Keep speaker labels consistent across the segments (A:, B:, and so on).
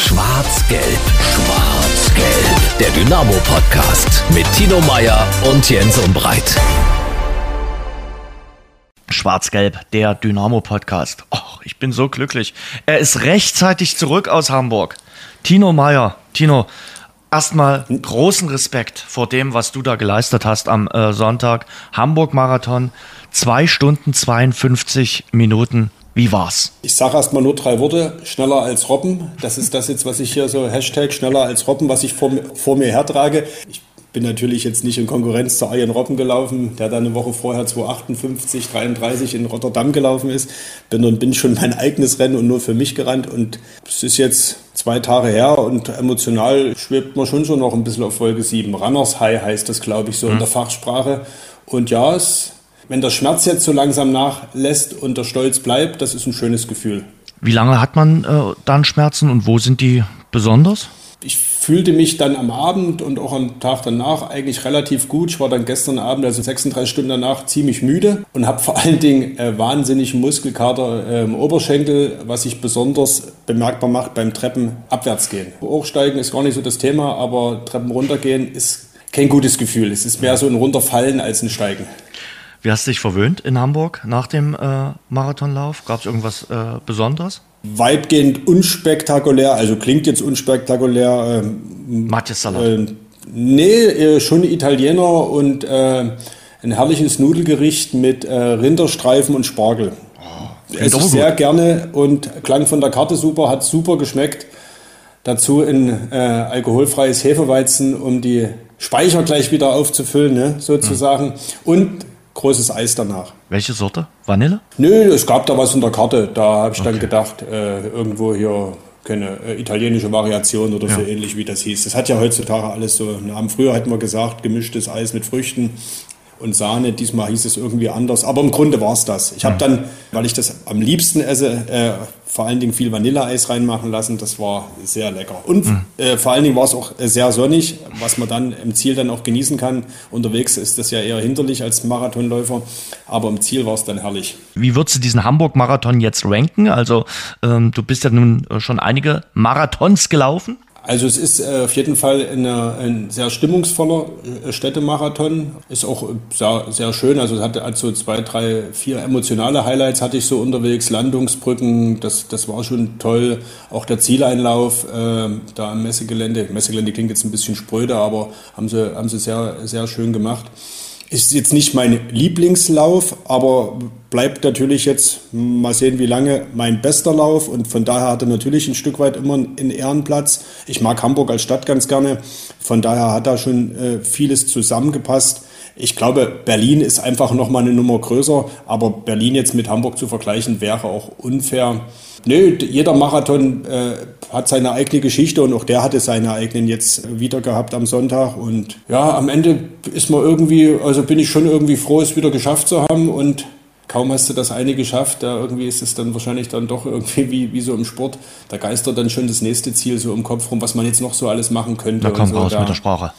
A: Schwarz-Gelb, Schwarz-Gelb. Der Dynamo-Podcast mit Tino Meyer und Jens Umbreit.
B: Schwarz-Gelb, der Dynamo-Podcast. Oh, ich bin so glücklich. Er ist rechtzeitig zurück aus Hamburg. Tino Meyer. Tino, erstmal großen Respekt vor dem, was du da geleistet hast am äh, Sonntag. Hamburg-Marathon, zwei Stunden 52 Minuten. Wie war's?
C: Ich sage erstmal nur drei Worte. Schneller als Robben. Das ist das jetzt, was ich hier so Hashtag schneller als Robben, was ich vor, vor mir hertrage. Ich bin natürlich jetzt nicht in Konkurrenz zu Arjen Robben gelaufen, der dann eine Woche vorher 258, 33 in Rotterdam gelaufen ist. Bin und bin schon mein eigenes Rennen und nur für mich gerannt. Und es ist jetzt zwei Tage her und emotional schwebt man schon so noch ein bisschen auf Folge 7. Runners High heißt das, glaube ich, so mhm. in der Fachsprache. Und ja, es wenn der Schmerz jetzt so langsam nachlässt und der Stolz bleibt, das ist ein schönes Gefühl.
B: Wie lange hat man äh, dann Schmerzen und wo sind die besonders?
C: Ich fühlte mich dann am Abend und auch am Tag danach eigentlich relativ gut. Ich war dann gestern Abend, also 36 Stunden danach, ziemlich müde und habe vor allen Dingen äh, wahnsinnig Muskelkater äh, im Oberschenkel, was sich besonders bemerkbar macht beim Treppen abwärts gehen. Hochsteigen ist gar nicht so das Thema, aber Treppen runtergehen ist kein gutes Gefühl. Es ist mehr so ein Runterfallen als ein Steigen.
B: Wie hast du dich verwöhnt in Hamburg nach dem äh, Marathonlauf? Gab es irgendwas äh, Besonderes?
C: Weitgehend unspektakulär, also klingt jetzt unspektakulär.
B: Ähm, Matjes Salat. Äh,
C: nee, schon Italiener und äh, ein herrliches Nudelgericht mit äh, Rinderstreifen und Spargel. Oh, Esse ich sehr gerne und klang von der Karte super, hat super geschmeckt. Dazu ein äh, alkoholfreies Hefeweizen, um die Speicher gleich wieder aufzufüllen, ne, sozusagen. Mhm. Und großes Eis danach.
B: Welche Sorte? Vanille?
C: Nö, es gab da was in der Karte. Da habe ich okay. dann gedacht, äh, irgendwo hier keine äh, italienische Variation oder ja. so ähnlich wie das hieß. Das hat ja heutzutage alles so Namen. Früher hatten wir gesagt, gemischtes Eis mit Früchten und Sahne. Diesmal hieß es irgendwie anders. Aber im Grunde war es das. Ich habe dann, weil ich das am liebsten esse, äh, vor allen Dingen viel Vanilleeis reinmachen lassen. Das war sehr lecker. Und mhm. äh, vor allen Dingen war es auch sehr sonnig, was man dann im Ziel dann auch genießen kann. Unterwegs ist das ja eher hinderlich als Marathonläufer, aber im Ziel war es dann herrlich.
B: Wie würdest du diesen Hamburg-Marathon jetzt ranken? Also ähm, du bist ja nun schon einige Marathons gelaufen.
C: Also es ist äh, auf jeden Fall eine, ein sehr stimmungsvoller äh, Städtemarathon. Ist auch sehr, sehr schön. Also es hatte also zwei, drei, vier emotionale Highlights hatte ich so unterwegs. Landungsbrücken, das, das war schon toll. Auch der Zieleinlauf äh, da am Messegelände. Messegelände klingt jetzt ein bisschen spröde, aber haben sie, haben sie sehr, sehr schön gemacht. Ist jetzt nicht mein Lieblingslauf, aber bleibt natürlich jetzt, mal sehen wie lange, mein bester Lauf und von daher hat er natürlich ein Stück weit immer einen Ehrenplatz. Ich mag Hamburg als Stadt ganz gerne, von daher hat da schon äh, vieles zusammengepasst. Ich glaube, Berlin ist einfach nochmal eine Nummer größer, aber Berlin jetzt mit Hamburg zu vergleichen wäre auch unfair. Nö, jeder Marathon äh, hat seine eigene Geschichte und auch der hatte seine eigenen jetzt wieder gehabt am Sonntag. Und ja, am Ende ist man irgendwie, also bin ich schon irgendwie froh, es wieder geschafft zu haben und kaum hast du das eine geschafft, da irgendwie ist es dann wahrscheinlich dann doch irgendwie wie, wie so im Sport. Da geistert dann schon das nächste Ziel so im Kopf rum, was man jetzt noch so alles machen könnte.
B: Da kommt
C: so.
B: raus da, mit der Sprache.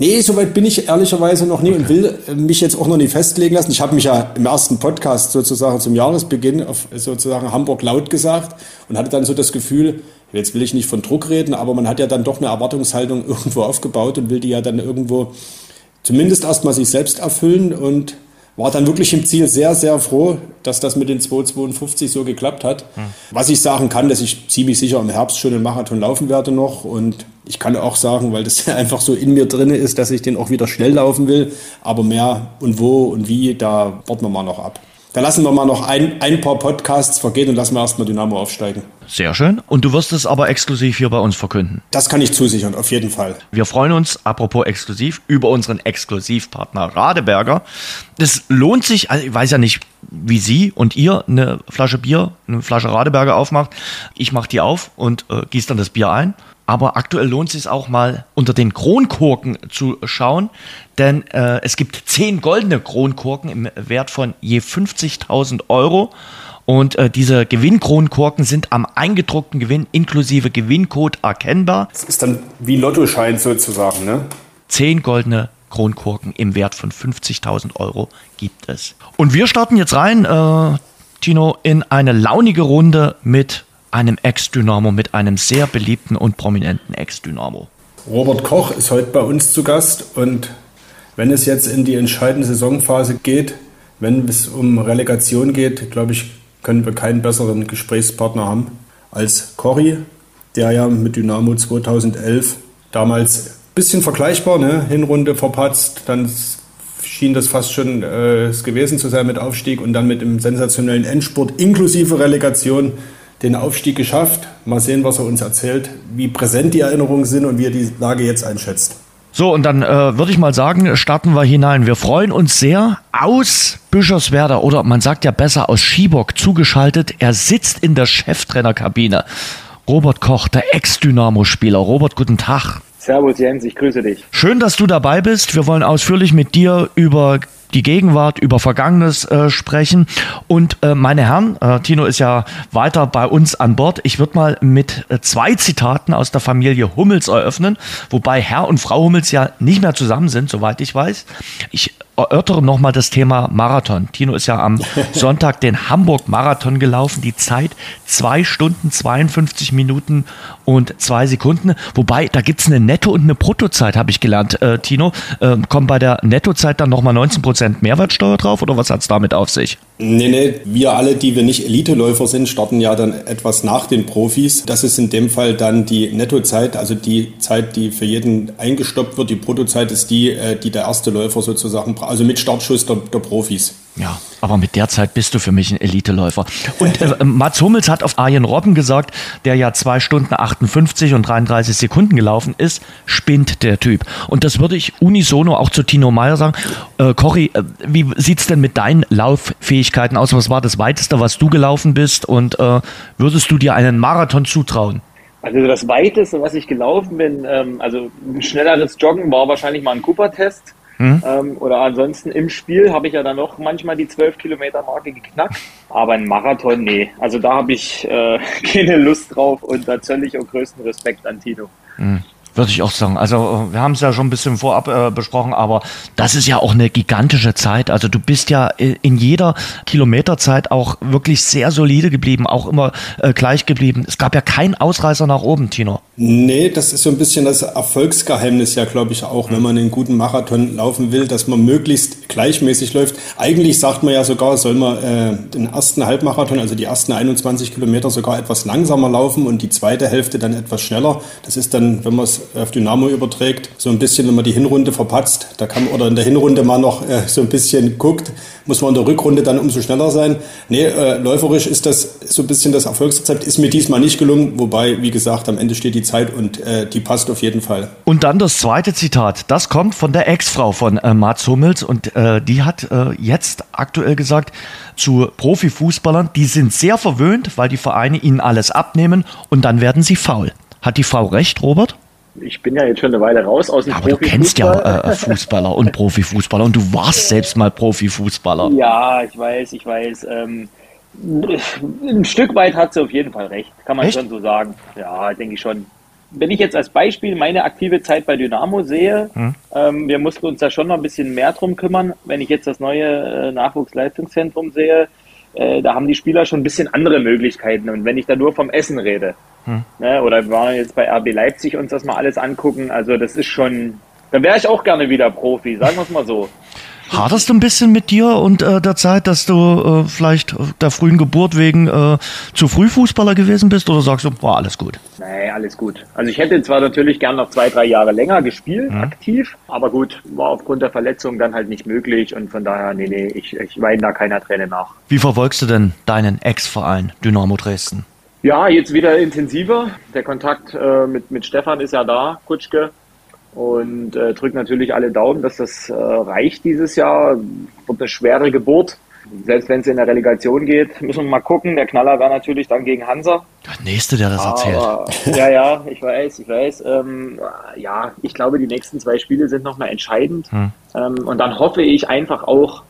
C: Nee, soweit bin ich ehrlicherweise noch nie okay. und will mich jetzt auch noch nie festlegen lassen. Ich habe mich ja im ersten Podcast sozusagen zum Jahresbeginn auf sozusagen Hamburg laut gesagt und hatte dann so das Gefühl, jetzt will ich nicht von Druck reden, aber man hat ja dann doch eine Erwartungshaltung irgendwo aufgebaut und will die ja dann irgendwo zumindest erstmal sich selbst erfüllen und war dann wirklich im Ziel sehr, sehr froh, dass das mit den 2,52 so geklappt hat. Hm. Was ich sagen kann, dass ich ziemlich sicher im Herbst schon den Marathon laufen werde noch und ich kann auch sagen, weil das einfach so in mir drin ist, dass ich den auch wieder schnell laufen will, aber mehr und wo und wie, da warten wir mal noch ab. Da lassen wir mal noch ein, ein paar Podcasts vergehen und lassen wir erstmal Dynamo aufsteigen.
B: Sehr schön. Und du wirst es aber exklusiv hier bei uns verkünden.
C: Das kann ich zusichern, auf jeden Fall.
B: Wir freuen uns, apropos exklusiv, über unseren Exklusivpartner Radeberger. Es lohnt sich, also ich weiß ja nicht, wie Sie und ihr eine Flasche Bier, eine Flasche Radeberger aufmacht. Ich mache die auf und äh, gieße dann das Bier ein. Aber aktuell lohnt es sich auch mal unter den Kronkorken zu schauen, denn äh, es gibt zehn goldene Kronkorken im Wert von je 50.000 Euro. Und äh, diese Gewinnkronkorken sind am eingedruckten Gewinn inklusive Gewinncode erkennbar.
C: Das ist dann wie Lottoschein sozusagen, ne?
B: Zehn goldene Kronkorken im Wert von 50.000 Euro gibt es. Und wir starten jetzt rein, äh, Tino, in eine launige Runde mit einem Ex-Dynamo, mit einem sehr beliebten und prominenten Ex-Dynamo.
C: Robert Koch ist heute bei uns zu Gast und wenn es jetzt in die entscheidende Saisonphase geht, wenn es um Relegation geht, glaube ich, können wir keinen besseren Gesprächspartner haben als Cory, der ja mit Dynamo 2011 damals ein bisschen vergleichbar, ne? Hinrunde verpatzt, dann schien das fast schon äh, es gewesen zu sein mit Aufstieg und dann mit dem sensationellen Endspurt inklusive Relegation den Aufstieg geschafft. Mal sehen, was er uns erzählt, wie präsent die Erinnerungen sind und wie er die Lage jetzt einschätzt.
B: So, und dann äh, würde ich mal sagen, starten wir hinein. Wir freuen uns sehr aus Bischofswerda oder man sagt ja besser aus Schiebock zugeschaltet. Er sitzt in der Cheftrainerkabine. Robert Koch, der Ex-Dynamo-Spieler. Robert, guten Tag.
D: Servus Jens, ich grüße dich.
B: Schön, dass du dabei bist. Wir wollen ausführlich mit dir über die Gegenwart, über Vergangenes äh, sprechen. Und äh, meine Herren, äh, Tino ist ja weiter bei uns an Bord. Ich würde mal mit äh, zwei Zitaten aus der Familie Hummels eröffnen, wobei Herr und Frau Hummels ja nicht mehr zusammen sind, soweit ich weiß. Ich erörtere nochmal das Thema Marathon. Tino ist ja am Sonntag den Hamburg-Marathon gelaufen. Die Zeit zwei Stunden, 52 Minuten und zwei Sekunden. Wobei, da gibt's eine Netto- und eine Bruttozeit, habe ich gelernt, äh, Tino. Äh, kommt bei der Nettozeit dann nochmal 19 Prozent Mehrwertsteuer drauf oder was hat's damit auf sich?
C: Nee, nee, wir alle, die wir nicht Eliteläufer sind, starten ja dann etwas nach den Profis. Das ist in dem Fall dann die Nettozeit, also die Zeit, die für jeden eingestoppt wird. Die Bruttozeit ist die, äh, die der erste Läufer sozusagen braucht also mit Startschuss der, der Profis.
B: Ja, aber mit der Zeit bist du für mich ein Eliteläufer. Und äh, Mats Hummels hat auf Arjen Robben gesagt, der ja zwei Stunden 58 und 33 Sekunden gelaufen ist, spinnt der Typ. Und das würde ich unisono auch zu Tino Meyer sagen. Äh, Cory, äh, wie sieht's denn mit deinen Lauffähigkeiten aus? Was war das Weiteste, was du gelaufen bist? Und äh, würdest du dir einen Marathon zutrauen?
D: Also das Weiteste, was ich gelaufen bin, ähm, also ein schnelleres Joggen war wahrscheinlich mal ein Cooper-Test. Hm? Ähm, oder ansonsten im Spiel habe ich ja dann noch manchmal die 12 Kilometer Marke geknackt. Aber ein Marathon, nee. Also da habe ich äh, keine Lust drauf und da zölle ich auch größten Respekt an Tino.
B: Hm. Würde ich auch sagen. Also wir haben es ja schon ein bisschen vorab äh, besprochen, aber das ist ja auch eine gigantische Zeit. Also du bist ja in jeder Kilometerzeit auch wirklich sehr solide geblieben, auch immer äh, gleich geblieben. Es gab ja keinen Ausreißer nach oben, Tino.
C: Nee, das ist so ein bisschen das Erfolgsgeheimnis ja, glaube ich, auch, wenn man einen guten Marathon laufen will, dass man möglichst gleichmäßig läuft. Eigentlich sagt man ja sogar, soll man äh, den ersten Halbmarathon, also die ersten 21 Kilometer sogar etwas langsamer laufen und die zweite Hälfte dann etwas schneller. Das ist dann, wenn man es auf Dynamo überträgt, so ein bisschen, wenn man die Hinrunde verpatzt, da kann man, oder in der Hinrunde mal noch äh, so ein bisschen guckt, muss man in der Rückrunde dann umso schneller sein. Nee, äh, läuferisch ist das so ein bisschen das Erfolgsrezept, ist mir diesmal nicht gelungen, wobei, wie gesagt, am Ende steht die Zeit und äh, die passt auf jeden Fall.
B: Und dann das zweite Zitat, das kommt von der Ex-Frau von äh, Mats Hummels und äh, die hat äh, jetzt aktuell gesagt zu Profifußballern, die sind sehr verwöhnt, weil die Vereine ihnen alles abnehmen und dann werden sie faul. Hat die Frau recht, Robert?
D: Ich bin ja jetzt schon eine Weile raus aus dem
B: Aber du kennst ja äh, Fußballer und Profifußballer und du warst selbst mal Profifußballer.
D: Ja, ich weiß, ich weiß. Ähm, ein Stück weit hat sie auf jeden Fall recht, kann man Echt? schon so sagen. Ja, denke ich schon. Wenn ich jetzt als Beispiel meine aktive Zeit bei Dynamo sehe, hm. ähm, wir mussten uns da schon noch ein bisschen mehr drum kümmern. Wenn ich jetzt das neue äh, Nachwuchsleistungszentrum sehe, äh, da haben die Spieler schon ein bisschen andere Möglichkeiten. Und wenn ich da nur vom Essen rede, hm. Ne, oder wir waren jetzt bei RB Leipzig uns das mal alles angucken. Also das ist schon, da wäre ich auch gerne wieder Profi, sagen wir es mal so.
B: Haderst du ein bisschen mit dir und äh, der Zeit, dass du äh, vielleicht der frühen Geburt wegen äh, zu früh Fußballer gewesen bist oder sagst du, war alles gut?
D: Nee, alles gut. Also ich hätte zwar natürlich gern noch zwei, drei Jahre länger gespielt, mhm. aktiv, aber gut, war aufgrund der Verletzung dann halt nicht möglich und von daher, nee, nee, ich, ich weine da keiner Träne nach.
B: Wie verfolgst du denn deinen Ex-Verein Dynamo Dresden?
D: Ja, jetzt wieder intensiver. Der Kontakt äh, mit, mit Stefan ist ja da, Kutschke. Und äh, drückt natürlich alle Daumen, dass das äh, reicht dieses Jahr. Wird eine schwere Geburt. Selbst wenn es in der Relegation geht, müssen wir mal gucken. Der Knaller wäre natürlich dann gegen Hansa.
B: Der Nächste, der das
D: Aber, erzählt. Ja, ja, ich weiß, ich weiß. Ähm, ja, ich glaube, die nächsten zwei Spiele sind nochmal entscheidend. Hm. Ähm, und dann hoffe ich einfach auch,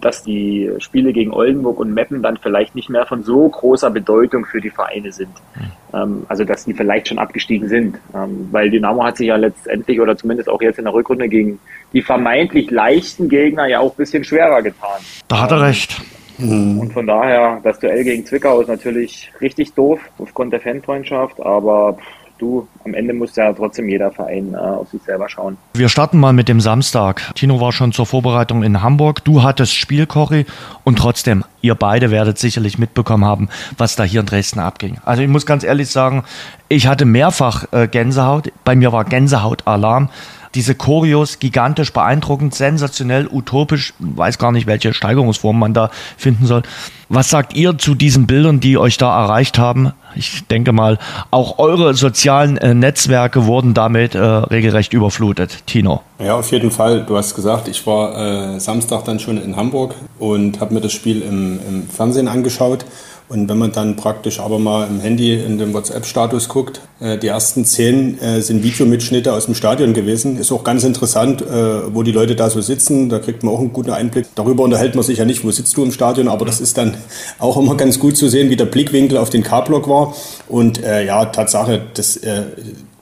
D: dass die Spiele gegen Oldenburg und Meppen dann vielleicht nicht mehr von so großer Bedeutung für die Vereine sind. Mhm. Also dass die vielleicht schon abgestiegen sind. Ähm, weil Dynamo hat sich ja letztendlich oder zumindest auch jetzt in der Rückrunde gegen die vermeintlich leichten Gegner ja auch ein bisschen schwerer getan.
B: Da hat er recht.
D: Mhm. Und von daher, das Duell gegen Zwickau ist natürlich richtig doof aufgrund der Fanfreundschaft, aber du, am Ende muss ja trotzdem jeder Verein äh, auf sich selber schauen.
B: Wir starten mal mit dem Samstag. Tino war schon zur Vorbereitung in Hamburg. Du hattest Spiel, Cory, und trotzdem, ihr beide werdet sicherlich mitbekommen haben, was da hier in Dresden abging. Also ich muss ganz ehrlich sagen, ich hatte mehrfach äh, Gänsehaut. Bei mir war Gänsehaut-Alarm diese Choreos gigantisch beeindruckend, sensationell, utopisch, weiß gar nicht, welche Steigerungsform man da finden soll. Was sagt ihr zu diesen Bildern, die euch da erreicht haben? Ich denke mal, auch eure sozialen äh, Netzwerke wurden damit äh, regelrecht überflutet. Tino.
C: Ja, auf jeden Fall. Du hast gesagt, ich war äh, Samstag dann schon in Hamburg und habe mir das Spiel im, im Fernsehen angeschaut. Und wenn man dann praktisch aber mal im Handy in den WhatsApp-Status guckt, äh, die ersten zehn äh, sind Videomitschnitte aus dem Stadion gewesen. Ist auch ganz interessant, äh, wo die Leute da so sitzen. Da kriegt man auch einen guten Einblick. Darüber unterhält man sich ja nicht, wo sitzt du im Stadion, aber das ist dann auch immer ganz gut zu sehen, wie der Blickwinkel auf den K-Block war. Und äh, ja, Tatsache, das äh,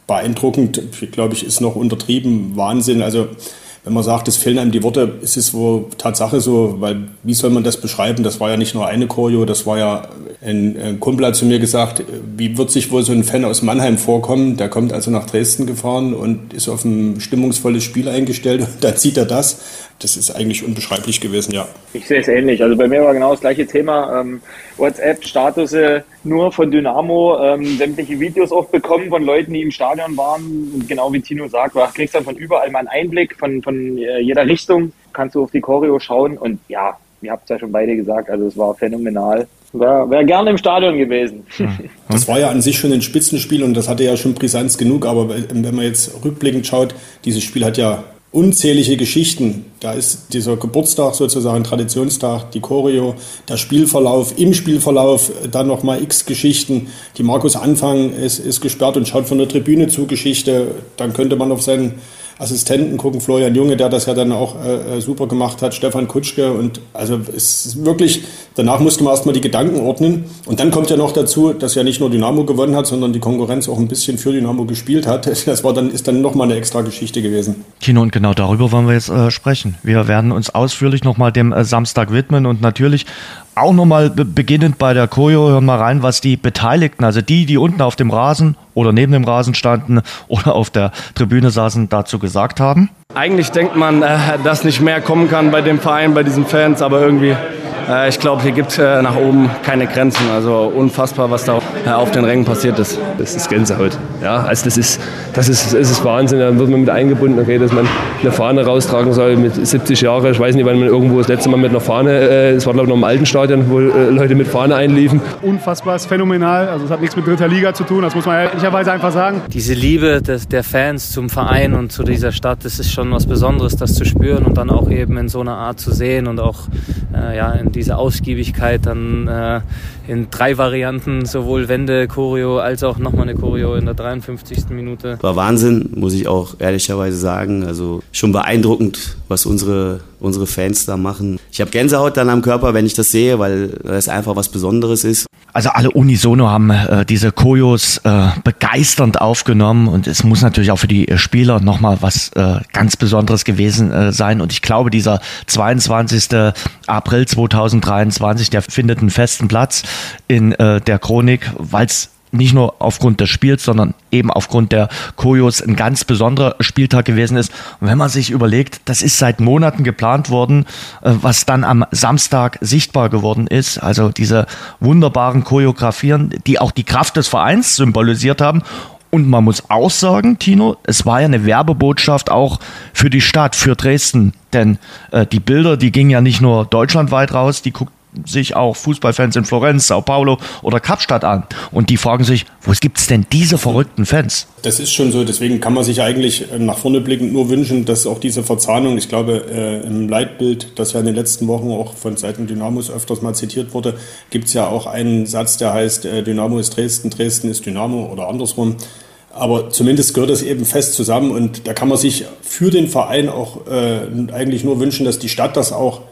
C: beeindruckend, glaube ich, ist noch untertrieben. Wahnsinn. Also wenn man sagt, es fehlen einem die Worte, ist es wohl Tatsache so, weil wie soll man das beschreiben? Das war ja nicht nur eine Choreo, das war ja ein, ein Kumpel hat zu mir gesagt, wie wird sich wohl so ein Fan aus Mannheim vorkommen? Der kommt also nach Dresden gefahren und ist auf ein stimmungsvolles Spiel eingestellt und dann sieht er das. Das ist eigentlich unbeschreiblich gewesen, ja.
D: Ich sehe es ähnlich. Also bei mir war genau das gleiche Thema. Ähm, WhatsApp-Status nur von Dynamo, ähm, sämtliche Videos auch bekommen von Leuten, die im Stadion waren. Und genau wie Tino sagt, du kriegst dann von überall mal einen Einblick, von, von äh, jeder Richtung kannst du auf die Choreo schauen. Und ja, ihr habt es ja schon beide gesagt, also es war phänomenal. Wäre wär gerne im Stadion gewesen.
C: Das war ja an sich schon ein Spitzenspiel und das hatte ja schon Brisanz genug, aber wenn man jetzt rückblickend schaut, dieses Spiel hat ja unzählige Geschichten. Da ist dieser Geburtstag sozusagen, Traditionstag, die Choreo, der Spielverlauf, im Spielverlauf dann nochmal x Geschichten. Die Markus Anfang ist, ist gesperrt und schaut von der Tribüne zu Geschichte. Dann könnte man auf seinen Assistenten gucken, Florian Junge, der das ja dann auch äh, super gemacht hat, Stefan Kutschke und also es ist wirklich, danach musste man erstmal die Gedanken ordnen und dann kommt ja noch dazu, dass ja nicht nur Dynamo gewonnen hat, sondern die Konkurrenz auch ein bisschen für Dynamo gespielt hat. Das war dann, ist dann nochmal eine extra Geschichte gewesen.
B: Kino und genau darüber wollen wir jetzt äh, sprechen. Wir werden uns ausführlich nochmal dem äh, Samstag widmen und natürlich auch nochmal beginnend bei der Choreo, hören wir rein, was die Beteiligten, also die, die unten auf dem Rasen oder neben dem Rasen standen oder auf der Tribüne saßen, dazu gesagt haben.
E: Eigentlich denkt man, äh, dass nicht mehr kommen kann bei dem Verein, bei diesen Fans, aber irgendwie äh, ich glaube, hier gibt es äh, nach oben keine Grenzen. Also unfassbar, was da auf den Rängen passiert ist.
F: Das ist Gänsehaut. Ja, also das ist, das ist, das ist Wahnsinn. Da wird man mit eingebunden, okay, dass man eine Fahne raustragen soll mit 70 Jahren. Ich weiß nicht, wann man irgendwo das letzte Mal mit einer Fahne, es war glaube ich noch im alten Stadion, wo Leute mit Fahne einliefen.
G: Unfassbar, ist phänomenal. Also es hat nichts mit dritter Liga zu tun, das muss man ehrlicherweise einfach sagen.
H: Diese Liebe des, der Fans zum Verein und zu dieser Stadt, das ist schon was Besonderes, das zu spüren und dann auch eben in so einer Art zu sehen und auch äh, ja, in diese Ausgiebigkeit dann äh, in drei Varianten, sowohl Wende, Choreo als auch nochmal eine Choreo in der 53. Minute.
I: War Wahnsinn, muss ich auch ehrlicherweise sagen. Also schon beeindruckend, was unsere, unsere Fans da machen. Ich habe Gänsehaut dann am Körper, wenn ich das sehe, weil das einfach was Besonderes ist.
B: Also alle unisono haben äh, diese Koyos äh, begeisternd aufgenommen und es muss natürlich auch für die Spieler nochmal was äh, ganz Besonderes gewesen äh, sein. Und ich glaube, dieser 22. April 2023, der findet einen festen Platz in äh, der Chronik, weil es nicht nur aufgrund des Spiels, sondern eben aufgrund der Koyos ein ganz besonderer Spieltag gewesen ist. Und wenn man sich überlegt, das ist seit Monaten geplant worden, äh, was dann am Samstag sichtbar geworden ist, also diese wunderbaren Choreografien, die auch die Kraft des Vereins symbolisiert haben. Und man muss auch sagen, Tino, es war ja eine Werbebotschaft auch für die Stadt, für Dresden. Denn äh, die Bilder, die gingen ja nicht nur deutschlandweit raus, die guckten sich auch Fußballfans in Florenz, Sao Paulo oder Kapstadt an. Und die fragen sich, wo gibt es denn diese verrückten Fans?
C: Das ist schon so, deswegen kann man sich eigentlich äh, nach vorne blickend nur wünschen, dass auch diese Verzahnung, ich glaube, äh, im Leitbild, das ja in den letzten Wochen auch von Seiten Dynamos öfters mal zitiert wurde, gibt es ja auch einen Satz, der heißt, äh, Dynamo ist Dresden, Dresden ist Dynamo oder andersrum. Aber zumindest gehört das eben fest zusammen und da kann man sich für den Verein auch äh, eigentlich nur wünschen, dass die Stadt das auch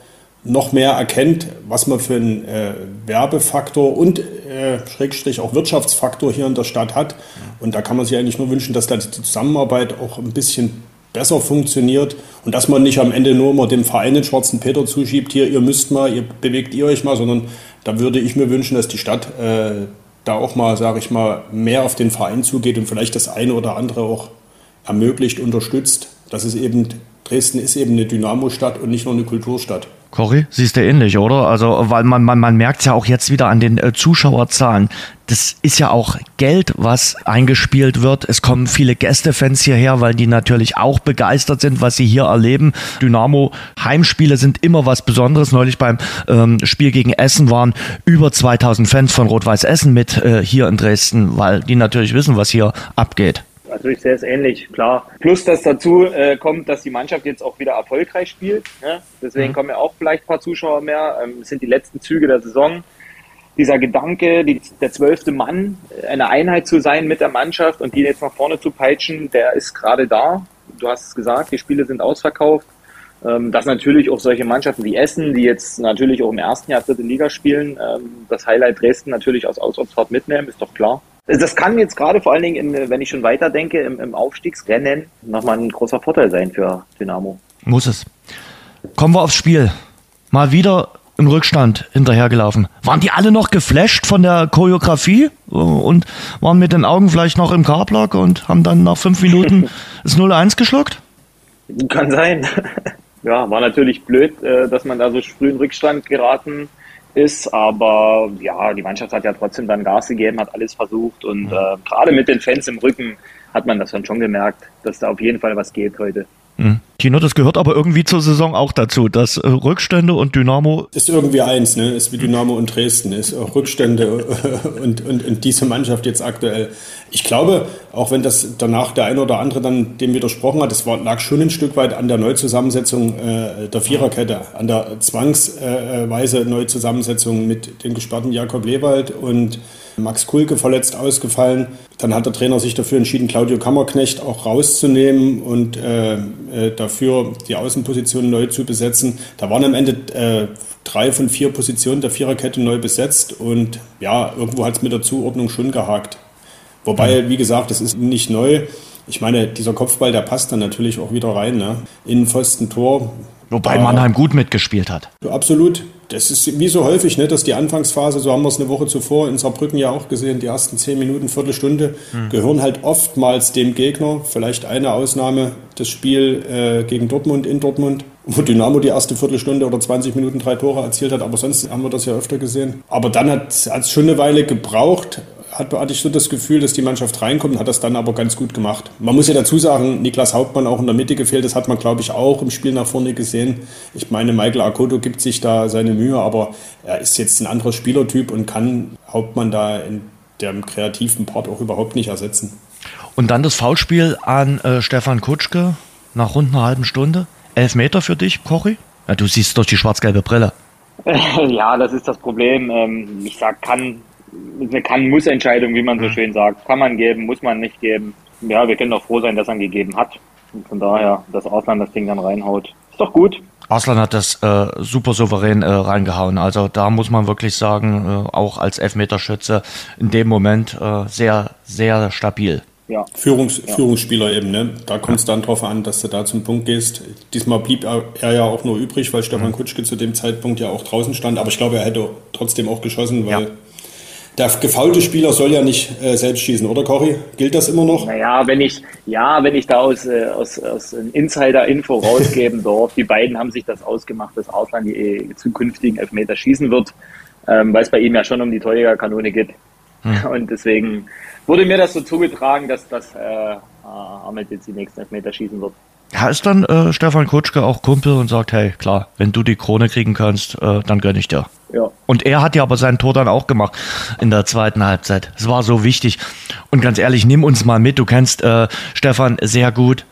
C: noch mehr erkennt, was man für einen äh, Werbefaktor und äh, Schrägstrich auch Wirtschaftsfaktor hier in der Stadt hat. Und da kann man sich eigentlich nur wünschen, dass da die Zusammenarbeit auch ein bisschen besser funktioniert und dass man nicht am Ende nur immer dem Verein den schwarzen Peter zuschiebt, hier, ihr müsst mal, ihr bewegt ihr euch mal, sondern da würde ich mir wünschen, dass die Stadt äh, da auch mal, sage ich mal, mehr auf den Verein zugeht und vielleicht das eine oder andere auch ermöglicht, unterstützt, dass es eben, Dresden ist eben eine Dynamo-Stadt und nicht nur eine Kulturstadt.
B: Cory, siehst du ähnlich, oder? Also, weil man, man, man merkt ja auch jetzt wieder an den äh, Zuschauerzahlen. Das ist ja auch Geld, was eingespielt wird. Es kommen viele Gästefans hierher, weil die natürlich auch begeistert sind, was sie hier erleben. Dynamo Heimspiele sind immer was Besonderes. Neulich beim ähm, Spiel gegen Essen waren über 2000 Fans von Rot-Weiß Essen mit äh, hier in Dresden, weil die natürlich wissen, was hier abgeht.
D: Also ich sehe es ähnlich, klar. Plus, dass dazu äh, kommt, dass die Mannschaft jetzt auch wieder erfolgreich spielt. Ne? Deswegen mhm. kommen ja auch vielleicht ein paar Zuschauer mehr. Ähm, es sind die letzten Züge der Saison. Dieser Gedanke, die, der zwölfte Mann, eine Einheit zu sein mit der Mannschaft und die jetzt nach vorne zu peitschen, der ist gerade da. Du hast es gesagt, die Spiele sind ausverkauft. Ähm, dass natürlich auch solche Mannschaften wie Essen, die jetzt natürlich auch im ersten Jahr dritte Liga spielen, ähm, das Highlight Dresden natürlich aus Auswärtsfahrt mitnehmen, ist doch klar. Das kann jetzt gerade vor allen Dingen, im, wenn ich schon weiterdenke, im, im Aufstiegsrennen nochmal ein großer Vorteil sein für Dynamo.
B: Muss es. Kommen wir aufs Spiel. Mal wieder im Rückstand hinterhergelaufen. Waren die alle noch geflasht von der Choreografie und waren mit den Augen vielleicht noch im K-Block und haben dann nach fünf Minuten das 0-1 geschluckt?
D: Kann sein. ja, war natürlich blöd, äh, dass man da so früh in Rückstand geraten ist, aber ja, die Mannschaft hat ja trotzdem dann Gas gegeben, hat alles versucht und äh, gerade mit den Fans im Rücken hat man das dann schon gemerkt, dass da auf jeden Fall was geht heute.
B: Mhm. Tino, das gehört aber irgendwie zur Saison auch dazu, dass äh, Rückstände und Dynamo.
C: Ist irgendwie eins, ne? Ist wie Dynamo und Dresden, ist auch Rückstände und, und, und diese Mannschaft jetzt aktuell. Ich glaube, auch wenn das danach der eine oder andere dann dem widersprochen hat, es lag schon ein Stück weit an der Neuzusammensetzung äh, der Viererkette, an der zwangsweise Neuzusammensetzung mit dem gesperrten Jakob Lewald und Max Kulke verletzt ausgefallen. Dann hat der Trainer sich dafür entschieden, Claudio Kammerknecht auch rauszunehmen und äh, äh, dafür die Außenposition neu zu besetzen. Da waren am Ende äh, drei von vier Positionen der Viererkette neu besetzt und ja, irgendwo hat es mit der Zuordnung schon gehakt. Wobei, wie gesagt, das ist nicht neu. Ich meine, dieser Kopfball, der passt dann natürlich auch wieder rein. Ne? Innenpfosten Tor,
B: Wobei Mannheim gut mitgespielt hat.
C: Absolut. Das ist wie so häufig, ne, dass die Anfangsphase, so haben wir es eine Woche zuvor in Saarbrücken ja auch gesehen, die ersten zehn Minuten, Viertelstunde, hm. gehören halt oftmals dem Gegner. Vielleicht eine Ausnahme, das Spiel äh, gegen Dortmund in Dortmund, wo Dynamo die erste Viertelstunde oder 20 Minuten drei Tore erzielt hat, aber sonst haben wir das ja öfter gesehen. Aber dann hat es schon eine Weile gebraucht, hatte ich so das Gefühl, dass die Mannschaft reinkommt, hat das dann aber ganz gut gemacht. Man muss ja dazu sagen, Niklas Hauptmann auch in der Mitte gefehlt, das hat man, glaube ich, auch im Spiel nach vorne gesehen. Ich meine, Michael Akoto gibt sich da seine Mühe, aber er ist jetzt ein anderer Spielertyp und kann Hauptmann da in dem kreativen Part auch überhaupt nicht ersetzen.
B: Und dann das Foulspiel an äh, Stefan Kutschke nach rund einer halben Stunde. Elf Meter für dich, Cory? Ja, du siehst durch die schwarz-gelbe Brille.
D: Ja, das ist das Problem. Ähm, ich sag, kann eine Kann-Muss-Entscheidung, wie man so mhm. schön sagt. Kann man geben, muss man nicht geben. Ja, wir können doch froh sein, dass er ihn gegeben hat. Und von daher, dass Ausland das Ding dann reinhaut. Ist doch gut.
B: Arslan hat das äh, super souverän äh, reingehauen. Also da muss man wirklich sagen, äh, auch als Elfmeterschütze in dem Moment äh, sehr, sehr stabil.
C: Ja. Führungs ja. Führungsspieler eben, ne? Da kommt es dann drauf an, dass du da zum Punkt gehst. Diesmal blieb er, er ja auch nur übrig, weil Stefan mhm. Kutschke zu dem Zeitpunkt ja auch draußen stand. Aber ich glaube, er hätte trotzdem auch geschossen, weil ja der gefaulte Spieler soll ja nicht äh, selbst schießen, oder Cory? Gilt das immer noch?
D: Naja, wenn ich, ja, wenn ich da aus, äh, aus, aus Insider-Info rausgeben darf, die beiden haben sich das ausgemacht, dass Arslan die äh, zukünftigen Elfmeter schießen wird, ähm, weil es bei ihm ja schon um die Torjägerkanone geht. Hm. Und deswegen wurde mir das so zugetragen, dass das äh, Ahmed jetzt die nächsten Elfmeter schießen wird.
B: Ja, ist dann äh, Stefan Kutschke auch Kumpel und sagt, hey, klar, wenn du die Krone kriegen kannst, äh, dann gönn ich dir. Ja. Und er hat ja aber sein Tor dann auch gemacht in der zweiten Halbzeit. Es war so wichtig. Und ganz ehrlich, nimm uns mal mit. Du kennst äh, Stefan sehr gut.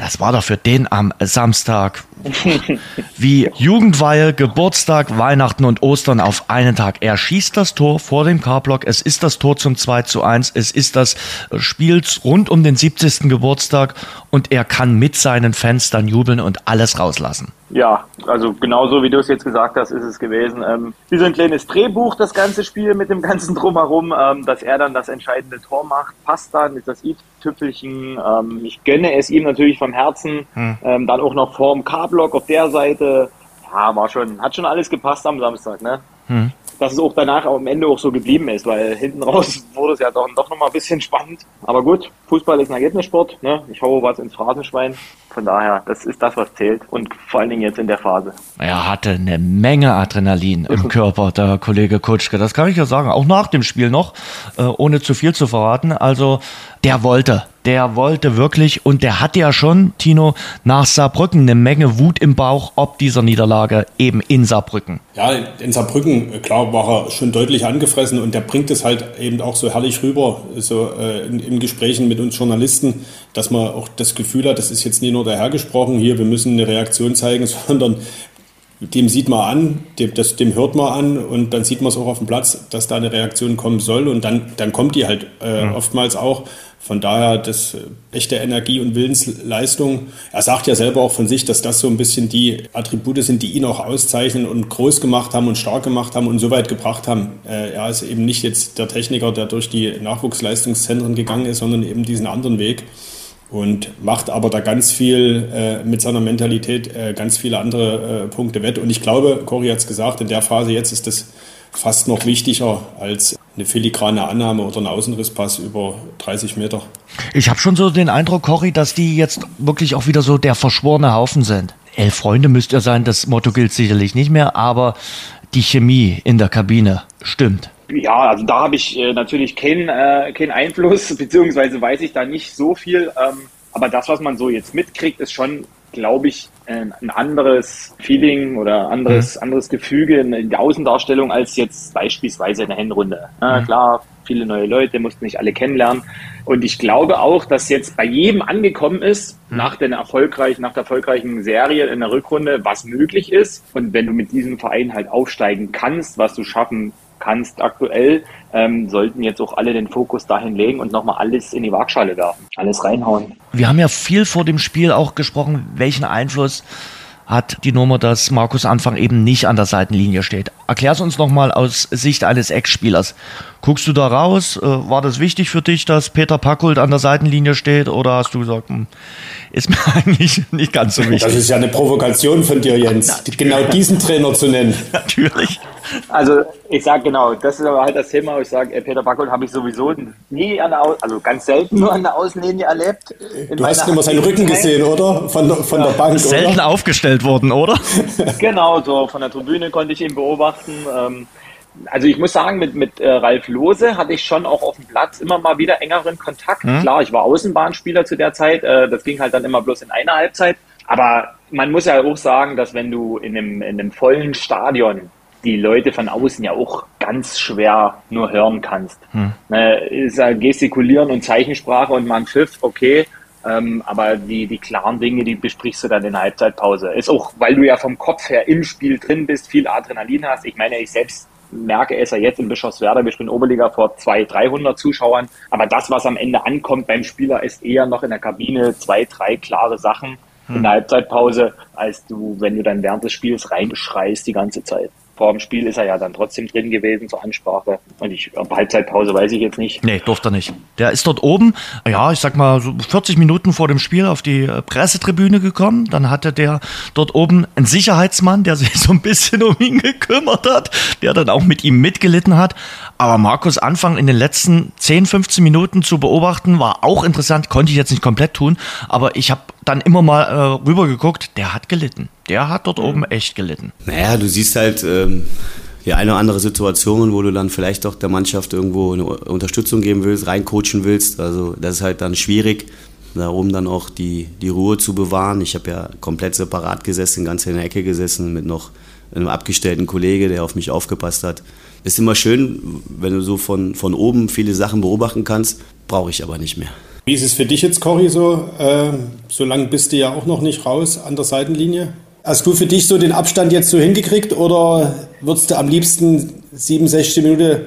B: Das war doch für den am Samstag wie Jugendweihe, Geburtstag, Weihnachten und Ostern auf einen Tag. Er schießt das Tor vor dem K-Block. Es ist das Tor zum 2 zu 1. Es ist das Spiel rund um den 70. Geburtstag und er kann mit seinen Fans dann jubeln und alles rauslassen.
D: Ja, also genauso wie du es jetzt gesagt hast, ist es gewesen. Ähm, wie so ein kleines Drehbuch, das ganze Spiel mit dem ganzen Drumherum, ähm, dass er dann das entscheidende Tor macht, passt dann, ist das i-Tüpfelchen. Ähm, ich gönne es ihm natürlich vom Herzen. Hm. Ähm, dann auch noch vorm K-Block auf der Seite. Ja, war schon, hat schon alles gepasst am Samstag, ne? Hm dass es auch danach am Ende auch so geblieben ist, weil hinten raus wurde es ja doch, doch nochmal ein bisschen spannend. Aber gut, Fußball ist ein Ergebnissport. Ne? Ich hau was ins Phrasenschwein. Von daher, das ist das, was zählt. Und vor allen Dingen jetzt in der Phase.
B: Er hatte eine Menge Adrenalin im Körper, der Kollege Kutschke. Das kann ich ja sagen. Auch nach dem Spiel noch, äh, ohne zu viel zu verraten. Also, der wollte. Der wollte wirklich und der hatte ja schon, Tino, nach Saarbrücken eine Menge Wut im Bauch ob dieser Niederlage eben in Saarbrücken.
C: Ja, in Saarbrücken, klar, war er schon deutlich angefressen und der bringt es halt eben auch so herrlich rüber, so äh, in, in Gesprächen mit uns Journalisten, dass man auch das Gefühl hat, das ist jetzt nie nur dahergesprochen, hier, wir müssen eine Reaktion zeigen, sondern dem sieht man an, dem, das, dem hört man an und dann sieht man es auch auf dem Platz, dass da eine Reaktion kommen soll und dann, dann kommt die halt äh, ja. oftmals auch. Von daher das äh, echte Energie und Willensleistung. Er sagt ja selber auch von sich, dass das so ein bisschen die Attribute sind, die ihn auch auszeichnen und groß gemacht haben und stark gemacht haben und so weit gebracht haben. Äh, er ist eben nicht jetzt der Techniker, der durch die Nachwuchsleistungszentren gegangen ist, sondern eben diesen anderen Weg und macht aber da ganz viel äh, mit seiner Mentalität äh, ganz viele andere äh, Punkte wett. Und ich glaube, Cory hat es gesagt, in der Phase jetzt ist das fast noch wichtiger als eine filigrane Annahme oder ein Außenrisspass über 30 Meter.
B: Ich habe schon so den Eindruck, Cory, dass die jetzt wirklich auch wieder so der verschworene Haufen sind. Elf Freunde müsst ihr sein, das Motto gilt sicherlich nicht mehr, aber die Chemie in der Kabine stimmt.
D: Ja, also da habe ich äh, natürlich keinen äh, keinen Einfluss, beziehungsweise weiß ich da nicht so viel. Ähm, aber das, was man so jetzt mitkriegt, ist schon, glaube ich, ein, anderes Feeling oder anderes, mhm. anderes Gefüge in der Außendarstellung als jetzt beispielsweise in der Hinrunde. Ja, mhm. Klar, viele neue Leute, mussten nicht alle kennenlernen. Und ich glaube auch, dass jetzt bei jedem angekommen ist, mhm. nach, den erfolgreich, nach der erfolgreichen Serie in der Rückrunde, was möglich ist. Und wenn du mit diesem Verein halt aufsteigen kannst, was du schaffen kannst aktuell, ähm, sollten jetzt auch alle den Fokus dahin legen und nochmal alles in die Waagschale werfen, alles reinhauen.
B: Wir haben ja viel vor dem Spiel auch gesprochen, welchen Einfluss hat die Nummer, dass Markus Anfang eben nicht an der Seitenlinie steht. Erklär es uns nochmal aus Sicht eines Ex-Spielers. Guckst du da raus? Äh, war das wichtig für dich, dass Peter Packult an der Seitenlinie steht? Oder hast du gesagt, hm, ist mir eigentlich nicht ganz so wichtig?
C: Das ist ja eine Provokation von dir, Jens, genau diesen Trainer zu nennen.
B: Natürlich.
D: Also ich sage genau, das ist aber halt das Thema, wo ich sage, Peter Packult habe ich sowieso nie an der Aus also ganz selten nur an der Außenlinie erlebt.
C: Du hast immer seinen Rücken gesehen, oder? Von, der, von ja. der Bank,
B: Selten oder? aufgestellt worden, oder?
D: genau, so von der Tribüne konnte ich ihn beobachten. Ähm, also ich muss sagen, mit, mit äh, Ralf Lose hatte ich schon auch auf dem Platz immer mal wieder engeren Kontakt. Mhm. Klar, ich war Außenbahnspieler zu der Zeit, äh, das ging halt dann immer bloß in einer Halbzeit. Aber man muss ja auch sagen, dass wenn du in einem, in einem vollen Stadion die Leute von außen ja auch ganz schwer nur hören kannst. Hm. Ne, ist ja Gestikulieren und Zeichensprache und man pfiff, okay, ähm, aber die, die klaren Dinge, die besprichst du dann in der Halbzeitpause. Ist auch, weil du ja vom Kopf her im Spiel drin bist, viel Adrenalin hast. Ich meine, ich selbst merke es ja jetzt in Bischofswerda, wir spielen Oberliga vor 200, 300 Zuschauern. Aber das, was am Ende ankommt beim Spieler, ist eher noch in der Kabine zwei, drei klare Sachen hm. in der Halbzeitpause, als du, wenn du dann während des Spiels reinschreist die ganze Zeit vor dem Spiel ist er ja dann trotzdem drin gewesen zur Ansprache. Und ich, ob Halbzeitpause weiß ich jetzt nicht.
B: Nee, durfte er nicht. Der ist dort oben, ja, ich sag mal, so 40 Minuten vor dem Spiel auf die äh, Pressetribüne gekommen. Dann hatte der dort oben einen Sicherheitsmann, der sich so ein bisschen um ihn gekümmert hat, der dann auch mit ihm mitgelitten hat. Aber Markus Anfang in den letzten 10, 15 Minuten zu beobachten, war auch interessant, konnte ich jetzt nicht komplett tun, aber ich habe dann immer mal äh, rüber geguckt, der hat gelitten. Der hat dort oben echt gelitten.
I: Naja, du siehst halt ähm, die eine oder andere Situation, wo du dann vielleicht doch der Mannschaft irgendwo eine Unterstützung geben willst, reincoachen willst. Also das ist halt dann schwierig, darum dann auch die, die Ruhe zu bewahren. Ich habe ja komplett separat gesessen, ganz in der Ecke gesessen mit noch einem abgestellten Kollege, der auf mich aufgepasst hat. Ist immer schön, wenn du so von, von oben viele Sachen beobachten kannst, brauche ich aber nicht mehr.
C: Wie ist es für dich jetzt, Cory, so? Äh, so lange bist du ja auch noch nicht raus an der Seitenlinie. Hast du für dich so den Abstand jetzt so hingekriegt oder würdest du am liebsten 67 Minuten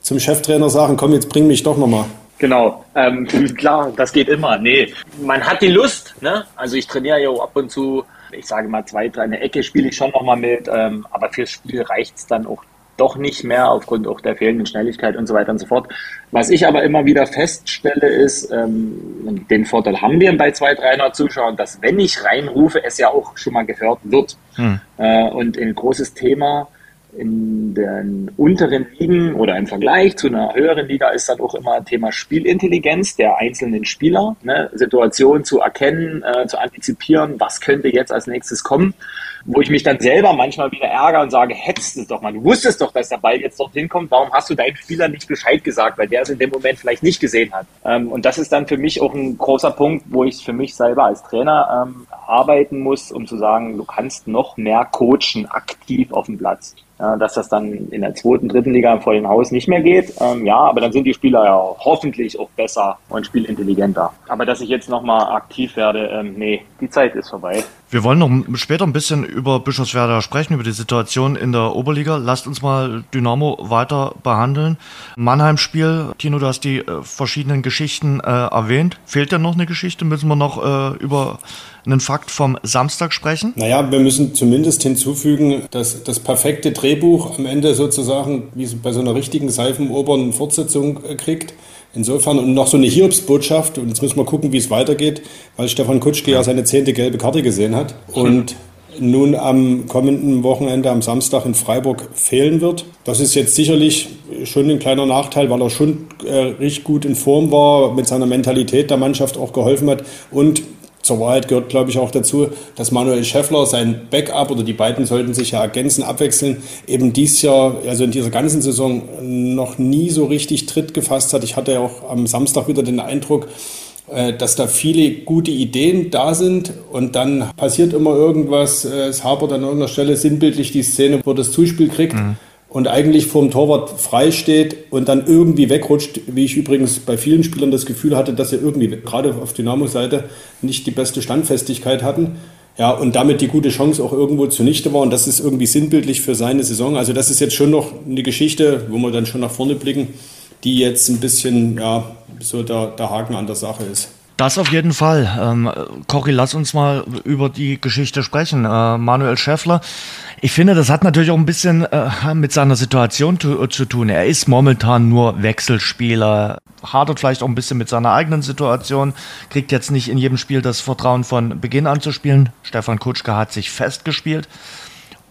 C: zum Cheftrainer sagen, komm, jetzt bring mich doch nochmal?
D: Genau, ähm, klar, das geht immer. Nee, man hat die Lust, ne? Also ich trainiere ja ab und zu Ich sage mal, zwei, drei eine Ecke spiele ich schon nochmal mit, ähm, aber fürs Spiel reicht es dann auch doch nicht mehr aufgrund auch der fehlenden Schnelligkeit und so weiter und so fort. Was ich aber immer wieder feststelle, ist, ähm, den Vorteil haben wir bei zwei, 300 Zuschauern, dass wenn ich reinrufe, es ja auch schon mal gehört wird. Hm. Äh, und ein großes Thema in den unteren Ligen oder im Vergleich zu einer höheren Liga ist dann auch immer Thema Spielintelligenz der einzelnen Spieler, ne? Situationen zu erkennen, äh, zu antizipieren, was könnte jetzt als nächstes kommen, wo ich mich dann selber manchmal wieder ärgere und sage, hättest es doch mal, du wusstest doch, dass der Ball jetzt dorthin kommt, warum hast du deinem Spieler nicht Bescheid gesagt, weil der es in dem Moment vielleicht nicht gesehen hat. Ähm, und das ist dann für mich auch ein großer Punkt, wo ich für mich selber als Trainer ähm, arbeiten muss, um zu sagen, du kannst noch mehr coachen aktiv auf dem Platz dass das dann in der zweiten, dritten Liga im vollen Haus nicht mehr geht. Ähm, ja, aber dann sind die Spieler ja hoffentlich auch besser und spielintelligenter. Aber dass ich jetzt nochmal aktiv werde, ähm, nee, die Zeit ist vorbei.
B: Wir wollen noch später ein bisschen über Bischofswerda sprechen, über die Situation in der Oberliga. Lasst uns mal Dynamo weiter behandeln. Mannheim-Spiel, Tino, du hast die äh, verschiedenen Geschichten äh, erwähnt. Fehlt denn noch eine Geschichte? Müssen wir noch äh, über einen Fakt vom Samstag sprechen?
C: Naja, wir müssen zumindest hinzufügen, dass das perfekte Drehbuch am Ende sozusagen, wie es bei so einer richtigen Seifenoper eine Fortsetzung äh, kriegt. Insofern und noch so eine Hiobsbotschaft, und jetzt müssen wir gucken, wie es weitergeht, weil Stefan Kutschke ja seine zehnte gelbe Karte gesehen hat und nun am kommenden Wochenende, am Samstag in Freiburg fehlen wird. Das ist jetzt sicherlich schon ein kleiner Nachteil, weil er schon äh, richtig gut in Form war, mit seiner Mentalität der Mannschaft auch geholfen hat und zur Wahrheit gehört, glaube ich, auch dazu, dass Manuel Schäffler sein Backup oder die beiden sollten sich ja ergänzen, abwechseln, eben dies Jahr, also in dieser ganzen Saison noch nie so richtig Tritt gefasst hat. Ich hatte ja auch am Samstag wieder den Eindruck, äh, dass da viele gute Ideen da sind und dann passiert immer irgendwas, äh, es hapert an irgendeiner Stelle sinnbildlich die Szene, wo das Zuspiel kriegt. Mhm und eigentlich vorm Torwart frei steht und dann irgendwie wegrutscht, wie ich übrigens bei vielen Spielern das Gefühl hatte, dass sie irgendwie gerade auf Dynamo-Seite nicht die beste Standfestigkeit hatten. Ja, und damit die gute Chance auch irgendwo zunichte war. Und das ist irgendwie sinnbildlich für seine Saison. Also das ist jetzt schon noch eine Geschichte, wo wir dann schon nach vorne blicken, die jetzt ein bisschen, ja, so der, der Haken an der Sache ist.
B: Das auf jeden Fall. Ähm, Cory, lass uns mal über die Geschichte sprechen. Äh, Manuel Schäffler, ich finde, das hat natürlich auch ein bisschen äh, mit seiner Situation zu, zu, tun. Er ist momentan nur Wechselspieler, hadert vielleicht auch ein bisschen mit seiner eigenen Situation, kriegt jetzt nicht in jedem Spiel das Vertrauen von Beginn an zu spielen. Stefan Kutschke hat sich festgespielt.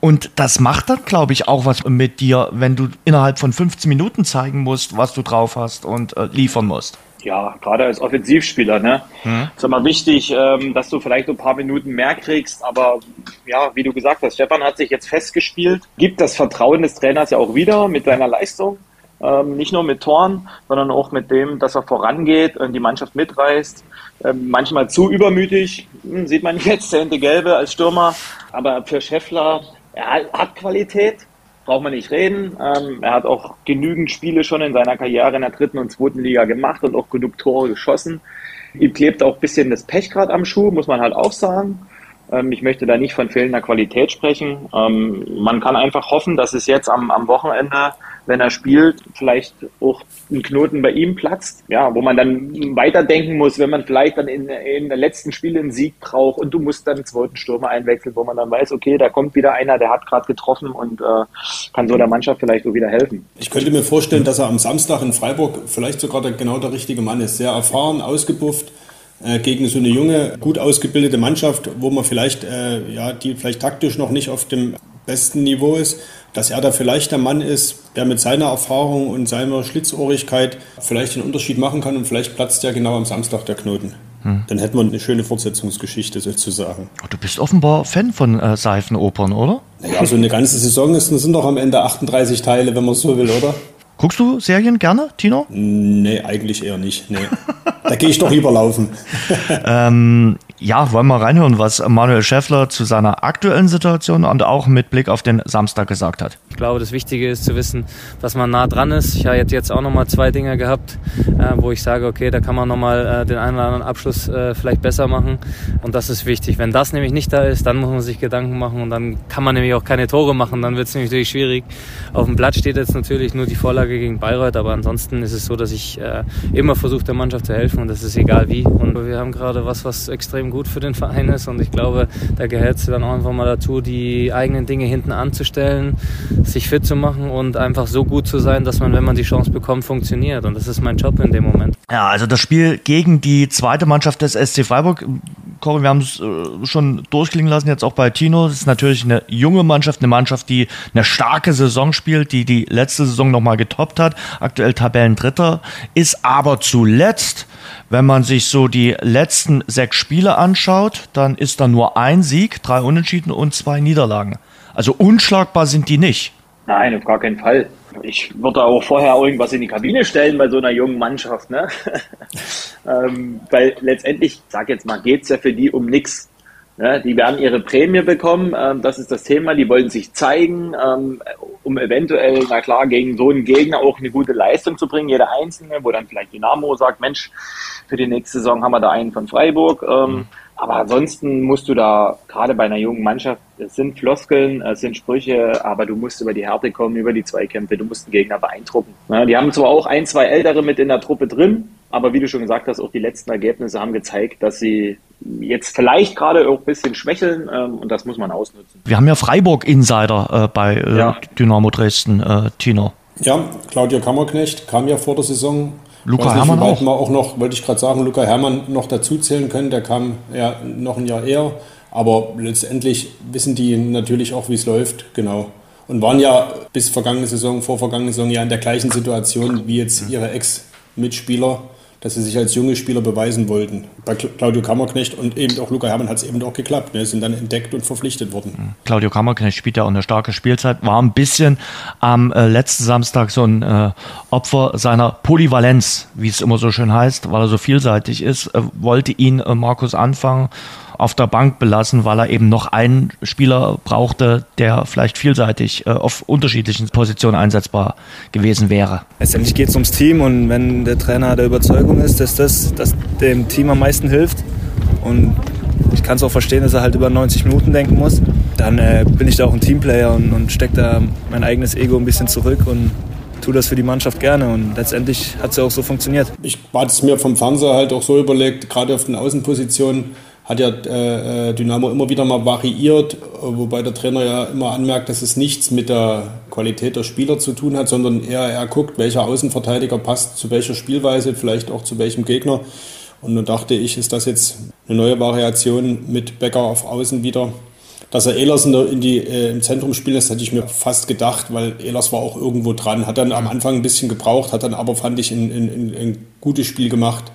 B: Und das macht dann, glaube ich, auch was mit dir, wenn du innerhalb von 15 Minuten zeigen musst, was du drauf hast und äh, liefern musst
D: ja, gerade als Offensivspieler, ne? Mhm. Ist immer wichtig, ähm, dass du vielleicht ein paar Minuten mehr kriegst, aber ja, wie du gesagt hast, Stefan hat sich jetzt festgespielt, gibt das Vertrauen des Trainers ja auch wieder mit seiner Leistung. Ähm, nicht nur mit Toren, sondern auch mit dem, dass er vorangeht und die Mannschaft mitreißt. Ähm, manchmal zu übermütig, hm, sieht man jetzt, zehnte Gelbe als Stürmer, aber für Scheffler, er hat Qualität, braucht man nicht reden. Ähm, er hat auch genügend Spiele schon in seiner Karriere in der dritten und zweiten Liga gemacht und auch genug Tore geschossen. Ihm klebt auch ein bisschen das Pech gerade am Schuh, muss man halt auch sagen. Ähm, ich möchte da nicht von fehlender Qualität sprechen. Ähm, man kann einfach hoffen, dass es jetzt am, am Wochenende wenn er spielt, vielleicht auch ein Knoten bei ihm platzt, ja, wo man dann weiterdenken muss, wenn man vielleicht dann in, in der letzten Spiele einen Sieg braucht und du musst dann einen zweiten Stürmer einwechseln, wo man dann weiß, okay, da kommt wieder einer, der hat gerade getroffen und äh, kann so der Mannschaft vielleicht auch wieder helfen.
C: Ich könnte mir vorstellen, dass er am Samstag in Freiburg vielleicht sogar der, genau der richtige Mann ist. Sehr erfahren, ausgebufft äh, gegen so eine junge, gut ausgebildete Mannschaft, wo man vielleicht, äh, ja, die vielleicht taktisch noch nicht auf dem besten Niveau ist, dass er da vielleicht der Mann ist, der mit seiner Erfahrung und seiner Schlitzohrigkeit vielleicht den Unterschied machen kann und vielleicht platzt ja genau am Samstag der Knoten. Hm. Dann hätten wir eine schöne Fortsetzungsgeschichte sozusagen.
B: Du bist offenbar Fan von äh, Seifenopern, oder?
C: Naja, so eine ganze Saison ist, sind doch am Ende 38 Teile, wenn man so will, oder?
B: Guckst du Serien gerne, Tino?
C: Nee, eigentlich eher nicht. Nee. da gehe ich doch lieber laufen.
B: ähm, ja, wollen wir reinhören, was Manuel Schäffler zu seiner aktuellen Situation und auch mit Blick auf den Samstag gesagt hat.
H: glaube, das Wichtige ist zu wissen, dass man nah dran ist. Ich habe jetzt auch nochmal zwei Dinge gehabt, äh, wo ich sage, okay, da kann man nochmal äh, den einen oder anderen Abschluss äh, vielleicht besser machen. Und das ist wichtig. Wenn das nämlich nicht da ist, dann muss man sich Gedanken machen und dann kann man nämlich auch keine Tore machen. Dann wird es nämlich natürlich schwierig. Auf dem Blatt steht jetzt natürlich nur die Vorlage gegen Bayreuth, aber ansonsten ist es so, dass ich äh, immer versuche, der Mannschaft zu helfen und das ist egal wie. Und wir haben gerade was, was extrem gut für den Verein ist und ich glaube, da gehört es dann auch einfach mal dazu, die eigenen Dinge hinten anzustellen, sich fit zu machen und einfach so gut zu sein, dass man, wenn man die Chance bekommt, funktioniert. Und das ist mein Job in dem Moment.
B: Ja, also das Spiel gegen die zweite Mannschaft des SC Freiburg, Cory, wir haben es äh, schon durchklingen lassen, jetzt auch bei Tino. Das ist natürlich eine junge Mannschaft, eine Mannschaft, die eine starke Saison spielt, die die letzte Saison nochmal getoppt hat, aktuell Tabellendritter, ist aber zuletzt wenn man sich so die letzten sechs Spiele anschaut, dann ist da nur ein Sieg, drei Unentschieden und zwei Niederlagen. Also unschlagbar sind die nicht.
D: Nein, auf gar keinen Fall. Ich würde auch vorher irgendwas in die Kabine stellen bei so einer jungen Mannschaft. Ne? ähm, weil letztendlich, sag jetzt mal, geht es ja für die um nichts. Ne? Die werden ihre Prämie bekommen, ähm, das ist das Thema. Die wollen sich zeigen, ähm, um eventuell, na klar, gegen so einen Gegner auch eine gute Leistung zu bringen, jeder Einzelne, wo dann vielleicht Dynamo sagt, Mensch, für die nächste Saison haben wir da einen von Freiburg. Ähm, mhm. Aber ansonsten musst du da, gerade bei einer jungen Mannschaft, es sind Floskeln, es sind Sprüche, aber du musst über die Härte kommen, über die Zweikämpfe, du musst den Gegner beeindrucken. Ja, die haben zwar auch ein, zwei Ältere mit in der Truppe drin, aber wie du schon gesagt hast, auch die letzten Ergebnisse haben gezeigt, dass sie jetzt vielleicht gerade auch ein bisschen schwächeln ähm, und das muss man ausnutzen.
B: Wir haben ja Freiburg-Insider äh, bei äh, ja. Dynamo Dresden, äh, Tino.
C: Ja, Claudia Kammerknecht kam ja vor der Saison
B: Luca Hermann auch.
C: Wir auch noch, wollte ich gerade sagen, Luca Hermann noch dazu zählen können. Der kam ja noch ein Jahr eher. Aber letztendlich wissen die natürlich auch, wie es läuft, genau. Und waren ja bis vergangene Saison, vor vergangene Saison ja in der gleichen Situation wie jetzt ihre Ex-Mitspieler dass sie sich als junge Spieler beweisen wollten. Bei Claudio Kammerknecht und eben auch Luca Hermann hat es eben auch geklappt. Ne? Sind dann entdeckt und verpflichtet worden. Mhm.
B: Claudio Kammerknecht spielt ja auch eine starke Spielzeit, war ein bisschen am äh, letzten Samstag so ein äh, Opfer seiner Polyvalenz, wie es immer so schön heißt, weil er so vielseitig ist. Äh, wollte ihn äh, Markus anfangen auf der Bank belassen, weil er eben noch einen Spieler brauchte, der vielleicht vielseitig äh, auf unterschiedlichen Positionen einsetzbar gewesen wäre.
J: Letztendlich geht es ums Team und wenn der Trainer der Überzeugung ist, dass das dass dem Team am meisten hilft und ich kann es auch verstehen, dass er halt über 90 Minuten denken muss, dann äh, bin ich da auch ein Teamplayer und, und stecke da mein eigenes Ego ein bisschen zurück und tue das für die Mannschaft gerne und letztendlich hat es ja auch so funktioniert.
C: Ich hatte es mir vom Fernseher halt auch so überlegt, gerade auf den Außenpositionen, hat ja äh, äh, Dynamo immer wieder mal variiert, wobei der Trainer ja immer anmerkt, dass es nichts mit der Qualität der Spieler zu tun hat, sondern eher er guckt, welcher Außenverteidiger passt zu welcher Spielweise, vielleicht auch zu welchem Gegner. Und dann dachte ich, ist das jetzt eine neue Variation mit Becker auf Außen wieder. Dass er Ehlers in, in äh, im Zentrum spielt, das hätte ich mir fast gedacht, weil Ehlers war auch irgendwo dran. Hat dann am Anfang ein bisschen gebraucht, hat dann aber, fand ich, ein, ein, ein gutes Spiel gemacht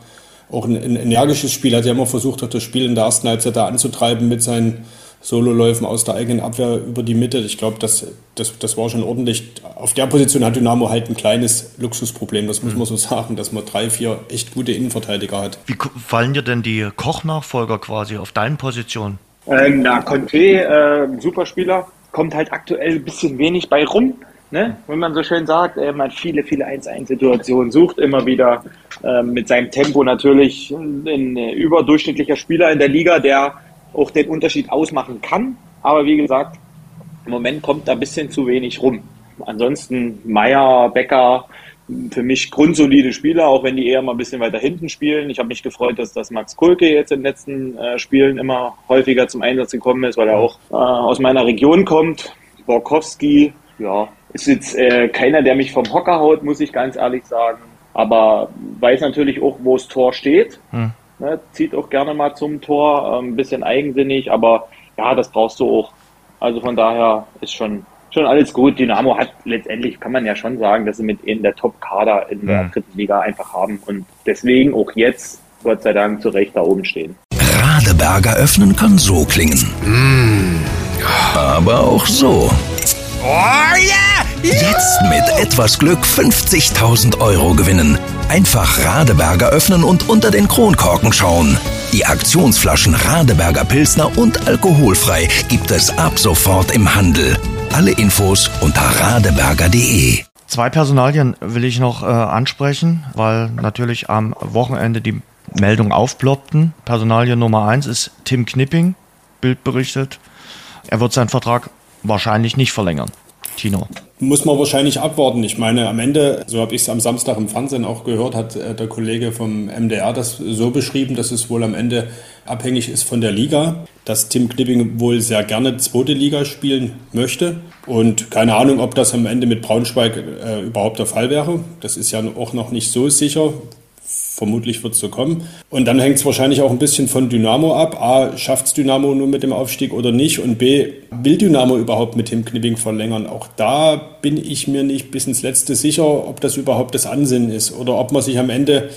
C: auch ein, ein energisches Spiel. Hat ja immer versucht, das Spiel in der ersten Halbzeit da anzutreiben mit seinen Sololäufen aus der eigenen Abwehr über die Mitte. Ich glaube, das, das, das war schon ordentlich. Auf der Position hat Dynamo halt ein kleines Luxusproblem, das muss man so sagen, dass man drei, vier echt gute Innenverteidiger hat.
B: Wie fallen dir denn die Kochnachfolger quasi auf deinen Positionen?
D: Ähm, na, Conte, äh, Superspieler, kommt halt aktuell ein bisschen wenig bei rum ne? wenn man so schön sagt, er hat viele, viele 1-1-Situationen, sucht immer wieder äh, mit seinem Tempo natürlich ein überdurchschnittlicher Spieler in der Liga, der auch den Unterschied ausmachen kann. Aber wie gesagt, im Moment kommt da ein bisschen zu wenig rum. Ansonsten Meier, Becker, für mich grundsolide Spieler, auch wenn die eher mal ein bisschen weiter hinten spielen. Ich habe mich gefreut, dass das Max Kulke jetzt in den letzten äh, Spielen immer häufiger zum Einsatz gekommen ist, weil er auch äh, aus meiner Region kommt. Borkowski, ja, ist jetzt äh, keiner, der mich vom Hocker haut, muss ich ganz ehrlich sagen. Aber weiß natürlich auch, wo das Tor steht. Hm. Ne, zieht auch gerne mal zum Tor, ein bisschen eigensinnig, aber ja, das brauchst du auch. Also von daher ist schon, schon alles gut. Dynamo hat letztendlich, kann man ja schon sagen, dass sie mit in der Top-Kader in der hm. dritten Liga einfach haben und deswegen auch jetzt, Gott sei Dank, zu Recht da oben stehen.
A: Radeberger öffnen kann so klingen. Mm. Aber auch so. Oh yeah! Jetzt mit etwas Glück 50.000 Euro gewinnen. Einfach Radeberger öffnen und unter den Kronkorken schauen. Die Aktionsflaschen Radeberger Pilsner und alkoholfrei gibt es ab sofort im Handel. Alle Infos unter radeberger.de.
B: Zwei Personalien will ich noch äh, ansprechen, weil natürlich am Wochenende die Meldung aufploppten. Personalie Nummer eins ist Tim Knipping, Bild berichtet. Er wird seinen Vertrag wahrscheinlich nicht verlängern. Tino.
C: Muss man wahrscheinlich abwarten. Ich meine, am Ende, so habe ich es am Samstag im Fernsehen auch gehört, hat äh, der Kollege vom MDR das so beschrieben, dass es wohl am Ende abhängig ist von der Liga, dass Tim Knipping wohl sehr gerne zweite Liga spielen möchte. Und keine Ahnung, ob das am Ende mit Braunschweig äh, überhaupt der Fall wäre. Das ist ja auch noch nicht so sicher. Vermutlich wird es so kommen. Und dann hängt es wahrscheinlich auch ein bisschen von Dynamo ab. A, schafft es Dynamo nur mit dem Aufstieg oder nicht? Und B, will Dynamo überhaupt mit Tim Knipping verlängern? Auch da bin ich mir nicht bis ins Letzte sicher, ob das überhaupt das Ansinnen ist oder ob man sich am Ende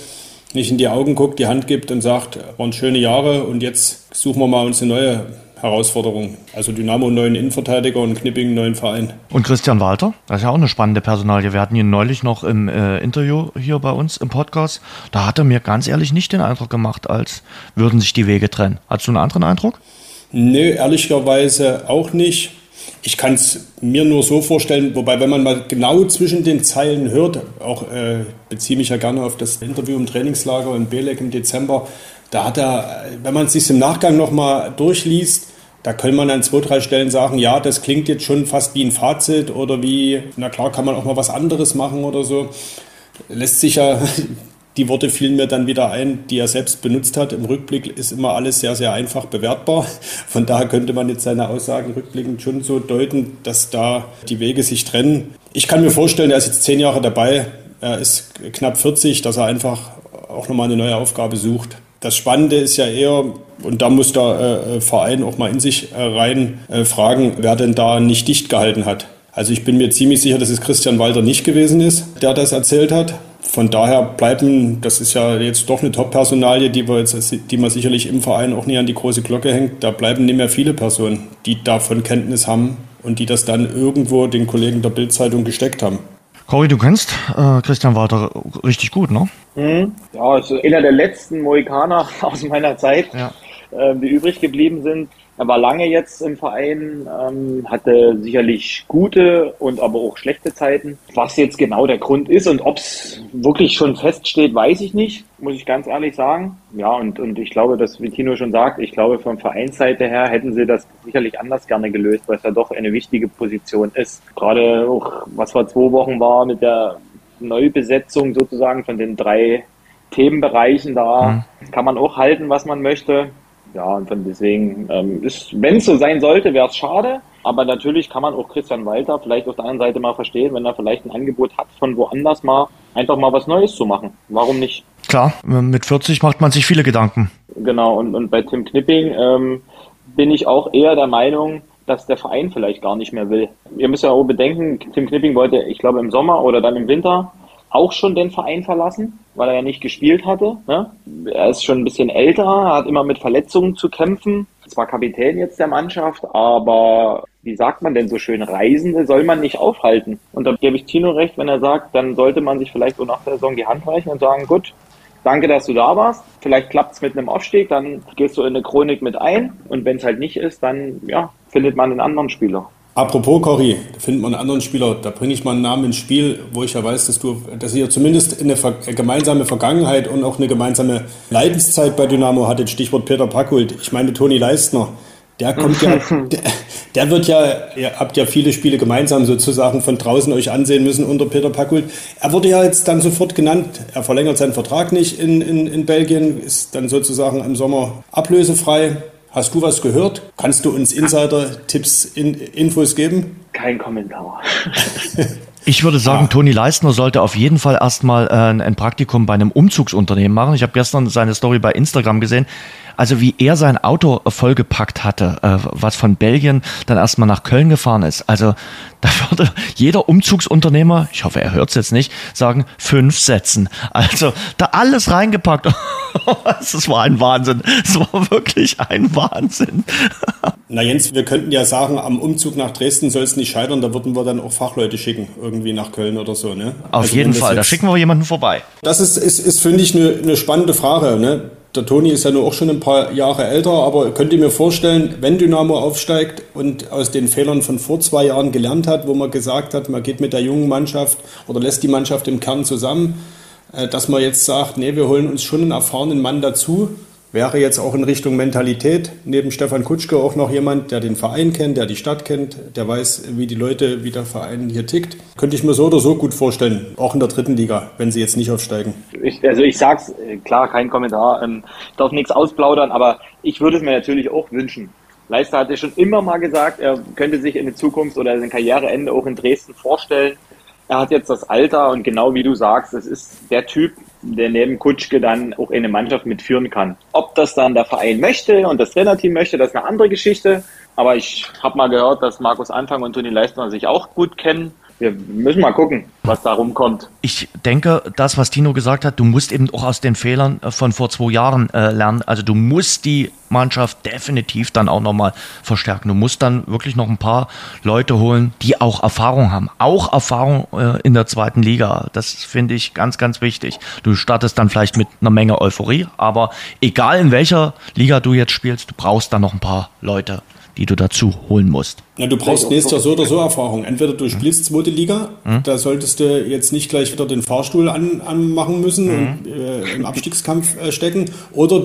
C: nicht in die Augen guckt, die Hand gibt und sagt, waren schöne Jahre und jetzt suchen wir mal uns eine neue Herausforderung. Also Dynamo neuen Innenverteidiger und Knipping neuen Verein.
B: Und Christian Walter, das ist ja auch eine spannende Personalie. Wir hatten ihn neulich noch im äh, Interview hier bei uns im Podcast. Da hat er mir ganz ehrlich nicht den Eindruck gemacht, als würden sich die Wege trennen. Hast du einen anderen Eindruck?
C: Nö, ehrlicherweise auch nicht. Ich kann es mir nur so vorstellen, wobei, wenn man mal genau zwischen den Zeilen hört, auch äh, beziehe mich ja gerne auf das Interview im Trainingslager in Belek im Dezember, da hat er, wenn man es sich im Nachgang nochmal durchliest, da kann man an zwei, drei Stellen sagen, ja, das klingt jetzt schon fast wie ein Fazit oder wie, na klar, kann man auch mal was anderes machen oder so. Lässt sich ja, die Worte fielen mir dann wieder ein, die er selbst benutzt hat. Im Rückblick ist immer alles sehr, sehr einfach bewertbar. Von daher könnte man jetzt seine Aussagen rückblickend schon so deuten, dass da die Wege sich trennen. Ich kann mir vorstellen, er ist jetzt zehn Jahre dabei, er ist knapp 40, dass er einfach auch nochmal eine neue Aufgabe sucht. Das Spannende ist ja eher, und da muss der äh, Verein auch mal in sich äh, rein äh, fragen, wer denn da nicht dicht gehalten hat. Also ich bin mir ziemlich sicher, dass es Christian Walter nicht gewesen ist, der das erzählt hat. Von daher bleiben, das ist ja jetzt doch eine Top-Personalie, die, die man sicherlich im Verein auch nie an die große Glocke hängt. Da bleiben nicht mehr viele Personen, die davon Kenntnis haben und die das dann irgendwo den Kollegen der Bildzeitung gesteckt haben.
B: Cory, du kennst äh, Christian Walter richtig gut, ne?
D: Mhm. Ja, ist einer der letzten Mohikaner aus meiner Zeit, ja. äh, die übrig geblieben sind. Er war lange jetzt im Verein, ähm, hatte sicherlich gute und aber auch schlechte Zeiten. Was jetzt genau der Grund ist und ob es wirklich schon feststeht, weiß ich nicht, muss ich ganz ehrlich sagen. Ja, und, und ich glaube, dass, wie Tino schon sagt, ich glaube, von Vereinsseite her hätten sie das sicherlich anders gerne gelöst, weil es ja doch eine wichtige Position ist. Gerade auch, was vor zwei Wochen war mit der Neubesetzung sozusagen von den drei Themenbereichen da, mhm. kann man auch halten, was man möchte. Ja, und von deswegen, ähm, wenn es so sein sollte, wäre es schade. Aber natürlich kann man auch Christian Walter vielleicht auf der anderen Seite mal verstehen, wenn er vielleicht ein Angebot hat, von woanders mal einfach mal was Neues zu machen. Warum nicht?
B: Klar, mit 40 macht man sich viele Gedanken.
D: Genau, und, und bei Tim Knipping ähm, bin ich auch eher der Meinung, dass der Verein vielleicht gar nicht mehr will. Ihr müsst ja auch bedenken, Tim Knipping wollte, ich glaube, im Sommer oder dann im Winter auch schon den Verein verlassen, weil er ja nicht gespielt hatte. Ne? Er ist schon ein bisschen älter, hat immer mit Verletzungen zu kämpfen. Zwar Kapitän jetzt der Mannschaft, aber wie sagt man denn so schön, Reisende soll man nicht aufhalten. Und da gebe ich Tino recht, wenn er sagt, dann sollte man sich vielleicht so nach der Saison die Hand reichen und sagen, gut, danke, dass du da warst. Vielleicht klappt es mit einem Aufstieg, dann gehst du in eine Chronik mit ein. Und wenn es halt nicht ist, dann ja, findet man einen anderen Spieler.
C: Apropos Cory, da findet man einen anderen Spieler. Da bringe ich mal einen Namen ins Spiel, wo ich ja weiß, dass du, dass ihr zumindest eine gemeinsame Vergangenheit und auch eine gemeinsame Leidenszeit bei Dynamo hattet. Stichwort Peter Packhult. Ich meine Toni Leistner. Der kommt ja, der, der, wird ja, ihr habt ja viele Spiele gemeinsam sozusagen von draußen euch ansehen müssen unter Peter Packhult. Er wurde ja jetzt dann sofort genannt. Er verlängert seinen Vertrag nicht in, in, in Belgien, ist dann sozusagen im Sommer ablösefrei. Hast du was gehört? Kannst du uns Insider-Tipps, in, Infos geben?
D: Kein Kommentar.
B: Ich würde sagen, ah. Toni Leistner sollte auf jeden Fall erstmal äh, ein Praktikum bei einem Umzugsunternehmen machen. Ich habe gestern seine Story bei Instagram gesehen. Also wie er sein Auto vollgepackt hatte, äh, was von Belgien dann erstmal nach Köln gefahren ist. Also da würde jeder Umzugsunternehmer, ich hoffe, er hört es jetzt nicht, sagen, fünf Sätzen. Also da alles reingepackt. Es war ein Wahnsinn. Es war wirklich ein Wahnsinn.
C: Na Jens, wir könnten ja sagen, am Umzug nach Dresden soll es nicht scheitern, da würden wir dann auch Fachleute schicken, irgendwie nach Köln oder so. Ne?
B: Auf also jeden Fall, da schicken wir jemanden vorbei.
C: Das ist, ist, ist finde ich, eine, eine spannende Frage. Ne? Der Toni ist ja nur auch schon ein paar Jahre älter, aber könnt ihr mir vorstellen, wenn Dynamo aufsteigt und aus den Fehlern von vor zwei Jahren gelernt hat, wo man gesagt hat, man geht mit der jungen Mannschaft oder lässt die Mannschaft im Kern zusammen, äh, dass man jetzt sagt, nee, wir holen uns schon einen erfahrenen Mann dazu, Wäre jetzt auch in Richtung Mentalität neben Stefan Kutschke auch noch jemand, der den Verein kennt, der die Stadt kennt, der weiß, wie die Leute, wie der Verein hier tickt. Könnte ich mir so oder so gut vorstellen, auch in der dritten Liga, wenn sie jetzt nicht aufsteigen.
D: Ich, also ich sag's, äh, klar, kein Kommentar, ähm, darf nichts ausplaudern, aber ich würde es mir natürlich auch wünschen. Leister hatte schon immer mal gesagt, er könnte sich in der Zukunft oder sein Karriereende auch in Dresden vorstellen. Er hat jetzt das Alter und genau wie du sagst, es ist der Typ, der neben Kutschke dann auch eine Mannschaft mitführen kann. Ob das dann der Verein möchte und das Trainerteam möchte, das ist eine andere Geschichte. Aber ich habe mal gehört, dass Markus Anfang und Toni Leistner sich auch gut kennen wir müssen mal gucken, was da rumkommt.
B: Ich denke, das, was Tino gesagt hat, du musst eben auch aus den Fehlern äh, von vor zwei Jahren äh, lernen. Also du musst die Mannschaft definitiv dann auch nochmal verstärken. Du musst dann wirklich noch ein paar Leute holen, die auch Erfahrung haben. Auch Erfahrung äh, in der zweiten Liga. Das finde ich ganz, ganz wichtig. Du startest dann vielleicht mit einer Menge Euphorie, aber egal in welcher Liga du jetzt spielst, du brauchst dann noch ein paar Leute die du dazu holen musst.
C: Ja, du brauchst nächstes Jahr so oder so Erfahrung. Entweder du spielst zweite Liga, mhm. da solltest du jetzt nicht gleich wieder den Fahrstuhl an, anmachen müssen mhm. und äh, im Abstiegskampf äh, stecken, oder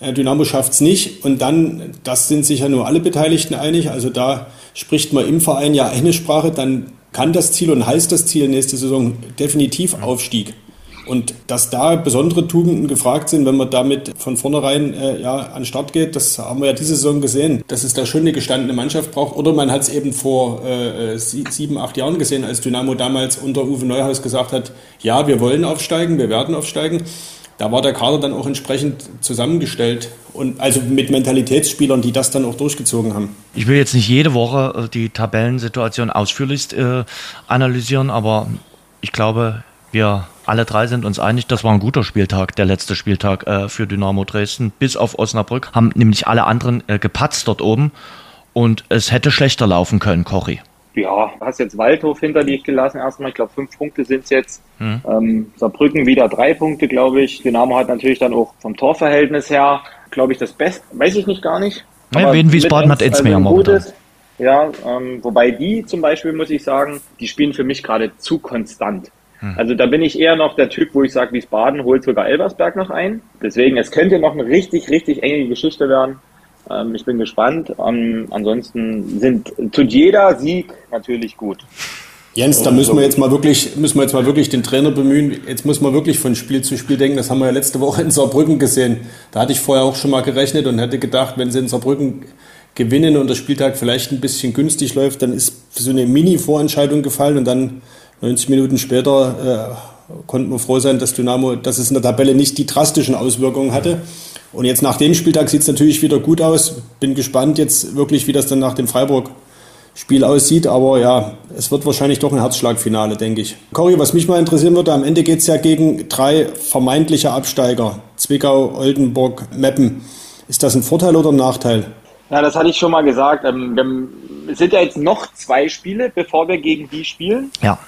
C: äh, Dynamo schafft es nicht und dann, das sind sich ja nur alle Beteiligten einig, also da spricht man im Verein ja eine Sprache, dann kann das Ziel und heißt das Ziel nächste Saison definitiv Aufstieg. Und dass da besondere Tugenden gefragt sind, wenn man damit von vornherein äh, ja, an den Start geht, das haben wir ja diese Saison gesehen, dass es da schon eine gestandene Mannschaft braucht. Oder man hat es eben vor äh, sieben, acht Jahren gesehen, als Dynamo damals unter Uwe Neuhaus gesagt hat, ja, wir wollen aufsteigen, wir werden aufsteigen. Da war der Kader dann auch entsprechend zusammengestellt und also mit Mentalitätsspielern, die das dann auch durchgezogen haben.
B: Ich will jetzt nicht jede Woche äh, die Tabellensituation ausführlichst äh, analysieren, aber ich glaube, wir alle drei sind uns einig, das war ein guter Spieltag, der letzte Spieltag äh, für Dynamo Dresden, bis auf Osnabrück, haben nämlich alle anderen äh, gepatzt dort oben und es hätte schlechter laufen können, Cory.
D: Ja, du hast jetzt Waldhof hinter dich gelassen erstmal. Ich glaube, fünf Punkte sind es jetzt. Mhm. Ähm, Saarbrücken wieder drei Punkte, glaube ich. Dynamo hat natürlich dann auch vom Torverhältnis her, glaube ich, das Beste. Weiß ich nicht gar nicht.
B: Ja, Wien Wiesbaden hat eins mehr momentan.
D: Ja, ähm, wobei die zum Beispiel, muss ich sagen, die spielen für mich gerade zu konstant. Hm. Also da bin ich eher noch der Typ, wo ich sage, Wiesbaden holt sogar Elversberg noch ein. Deswegen, es könnte noch eine richtig, richtig enge Geschichte werden. Ähm, ich bin gespannt. Ähm, ansonsten sind, tut jeder Sieg natürlich gut.
C: Jens, da müssen wir jetzt mal wirklich, müssen wir jetzt mal wirklich den Trainer bemühen. Jetzt muss man wirklich von Spiel zu Spiel denken. Das haben wir ja letzte Woche in Saarbrücken gesehen. Da hatte ich vorher auch schon mal gerechnet und hätte gedacht, wenn sie in Saarbrücken gewinnen und der Spieltag vielleicht ein bisschen günstig läuft, dann ist so eine Mini-Vorentscheidung gefallen und dann 90 Minuten später äh, konnten wir froh sein, dass Dynamo, dass es in der Tabelle nicht die drastischen Auswirkungen hatte. Und jetzt nach dem Spieltag sieht es natürlich wieder gut aus. Bin gespannt jetzt wirklich, wie das dann nach dem Freiburg-Spiel aussieht. Aber ja, es wird wahrscheinlich doch ein Herzschlagfinale, denke ich. Cory, was mich mal interessieren würde, am Ende geht es ja gegen drei vermeintliche Absteiger. Zwickau, Oldenburg, Meppen. Ist das ein Vorteil oder ein Nachteil?
D: Ja, das hatte ich schon mal gesagt. Ähm, es sind ja jetzt noch zwei Spiele, bevor wir gegen die spielen.
B: Ja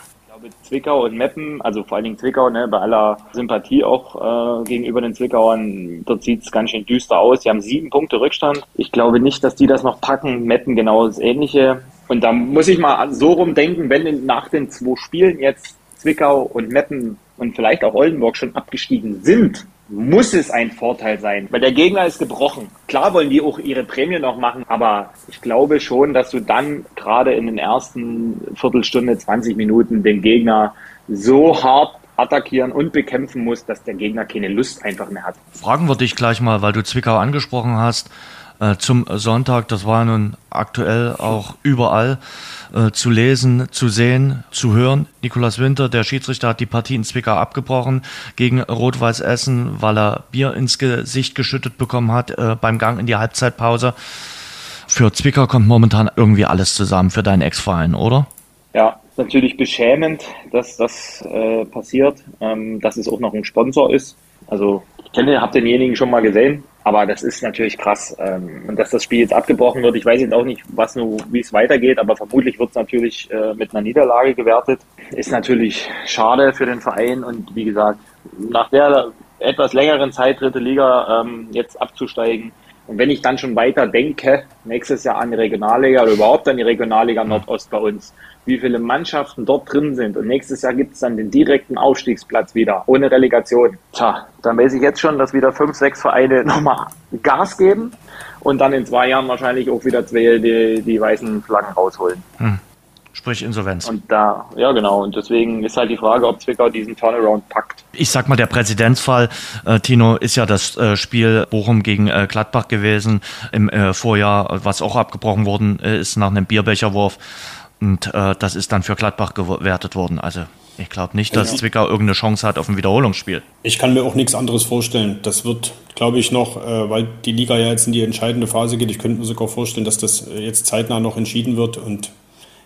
D: glaube, Zwickau und Meppen, also vor allen Dingen Zwickau, ne, bei aller Sympathie auch äh, gegenüber den Zwickauern, dort sieht es ganz schön düster aus. Sie haben sieben Punkte Rückstand. Ich glaube nicht, dass die das noch packen. Meppen genau das Ähnliche. Und da muss ich mal so rumdenken, wenn nach den zwei Spielen jetzt Zwickau und Meppen und vielleicht auch Oldenburg schon abgestiegen sind, muss es ein Vorteil sein, weil der Gegner ist gebrochen. Klar wollen die auch ihre Prämie noch machen, aber ich glaube schon, dass du dann gerade in den ersten Viertelstunde, 20 Minuten den Gegner so hart attackieren und bekämpfen musst, dass der Gegner keine Lust einfach mehr hat.
B: Fragen wir dich gleich mal, weil du Zwickau angesprochen hast äh, zum Sonntag. Das war nun aktuell auch überall äh, zu lesen, zu sehen, zu hören. Nikolas Winter, der Schiedsrichter, hat die Partie in Zwickau abgebrochen gegen Rot-Weiß Essen, weil er Bier ins Gesicht geschüttet bekommen hat äh, beim Gang in die Halbzeitpause. Für Zwickau kommt momentan irgendwie alles zusammen für deinen Ex-Verein, oder?
D: Ja, natürlich beschämend, dass das äh, passiert, ähm, dass es auch noch ein Sponsor ist. Also kenne, habe denjenigen schon mal gesehen, aber das ist natürlich krass. Ähm, und dass das Spiel jetzt abgebrochen wird, ich weiß jetzt auch nicht, was nur, wie es weitergeht, aber vermutlich wird es natürlich äh, mit einer Niederlage gewertet. Ist natürlich schade für den Verein und wie gesagt, nach der etwas längeren Zeit dritte Liga ähm, jetzt abzusteigen. Und wenn ich dann schon weiter denke, nächstes Jahr an die Regionalliga oder überhaupt an die Regionalliga Nordost bei uns, wie viele Mannschaften dort drin sind und nächstes Jahr gibt es dann den direkten Aufstiegsplatz wieder, ohne Relegation. Tja, dann weiß ich jetzt schon, dass wieder fünf, sechs Vereine nochmal Gas geben und dann in zwei Jahren wahrscheinlich auch wieder zwei die, die weißen Flaggen rausholen. Hm.
B: Sprich Insolvenz.
D: Und da, ja genau. Und deswegen ist halt die Frage, ob Zwickau diesen Turnaround packt.
B: Ich sag mal, der Präzedenzfall, äh, Tino, ist ja das äh, Spiel Bochum gegen äh, Gladbach gewesen im äh, Vorjahr, was auch abgebrochen worden ist nach einem Bierbecherwurf. Und äh, das ist dann für Gladbach gewertet worden. Also ich glaube nicht, dass ja. Zwickau irgendeine Chance hat auf ein Wiederholungsspiel.
C: Ich kann mir auch nichts anderes vorstellen. Das wird, glaube ich, noch, äh, weil die Liga ja jetzt in die entscheidende Phase geht, ich könnte mir sogar vorstellen, dass das jetzt zeitnah noch entschieden wird und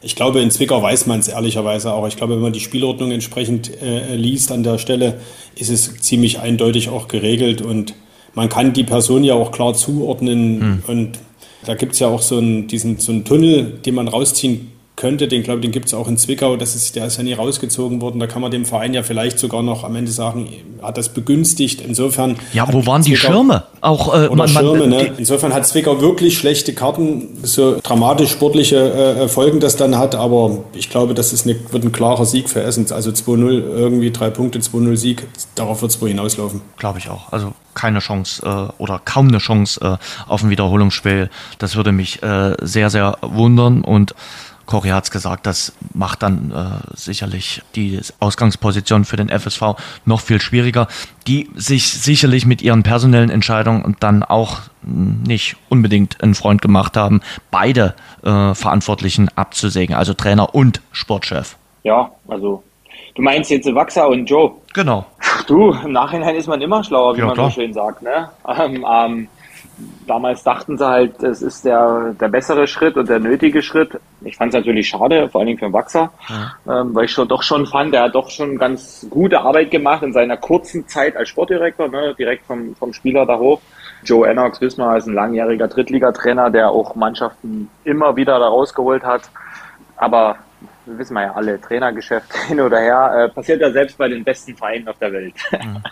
C: ich glaube, in Zwickau weiß man es ehrlicherweise auch. Ich glaube, wenn man die Spielordnung entsprechend äh, liest an der Stelle, ist es ziemlich eindeutig auch geregelt und man kann die Person ja auch klar zuordnen. Hm. Und da gibt es ja auch so einen, diesen, so einen Tunnel, den man rausziehen könnte, den glaube den gibt es auch in Zwickau, das ist, der ist ja nie rausgezogen worden. Da kann man dem Verein ja vielleicht sogar noch am Ende sagen, hat das begünstigt. Insofern.
B: Ja, wo waren die Schirme?
C: Auch äh, oder man, Schirme, ne? Insofern hat Zwickau wirklich schlechte Karten, so dramatisch sportliche äh, Folgen das dann hat, aber ich glaube, das ist eine, wird ein klarer Sieg für Essen. Also 2-0, irgendwie drei Punkte, 2-0 Sieg, darauf wird es wohl hinauslaufen.
B: Glaube ich auch. Also keine Chance äh, oder kaum eine Chance äh, auf ein Wiederholungsspiel. Das würde mich äh, sehr, sehr wundern und Cory hat es gesagt, das macht dann äh, sicherlich die Ausgangsposition für den FSV noch viel schwieriger, die sich sicherlich mit ihren personellen Entscheidungen dann auch nicht unbedingt einen Freund gemacht haben, beide äh, Verantwortlichen abzusägen, also Trainer und Sportchef.
D: Ja, also du meinst jetzt Wachser und Joe?
B: Genau.
D: Du, im Nachhinein ist man immer schlauer, wie ja, man klar. so schön sagt. Ne? Ähm, ähm, damals dachten sie halt, es ist der, der bessere Schritt und der nötige Schritt. Ich fand es natürlich schade, vor allen Dingen für den Wachser, ja. ähm, weil ich schon doch schon fand, er hat doch schon ganz gute Arbeit gemacht in seiner kurzen Zeit als Sportdirektor, ne, direkt vom, vom Spieler da hoch. Joe Ennox, wissen wir, ist ein langjähriger Drittligatrainer, der auch Mannschaften immer wieder da rausgeholt hat. Aber wissen wir ja alle, Trainergeschäft hin oder her, äh, passiert ja selbst bei den besten Vereinen auf der Welt.
B: Ja.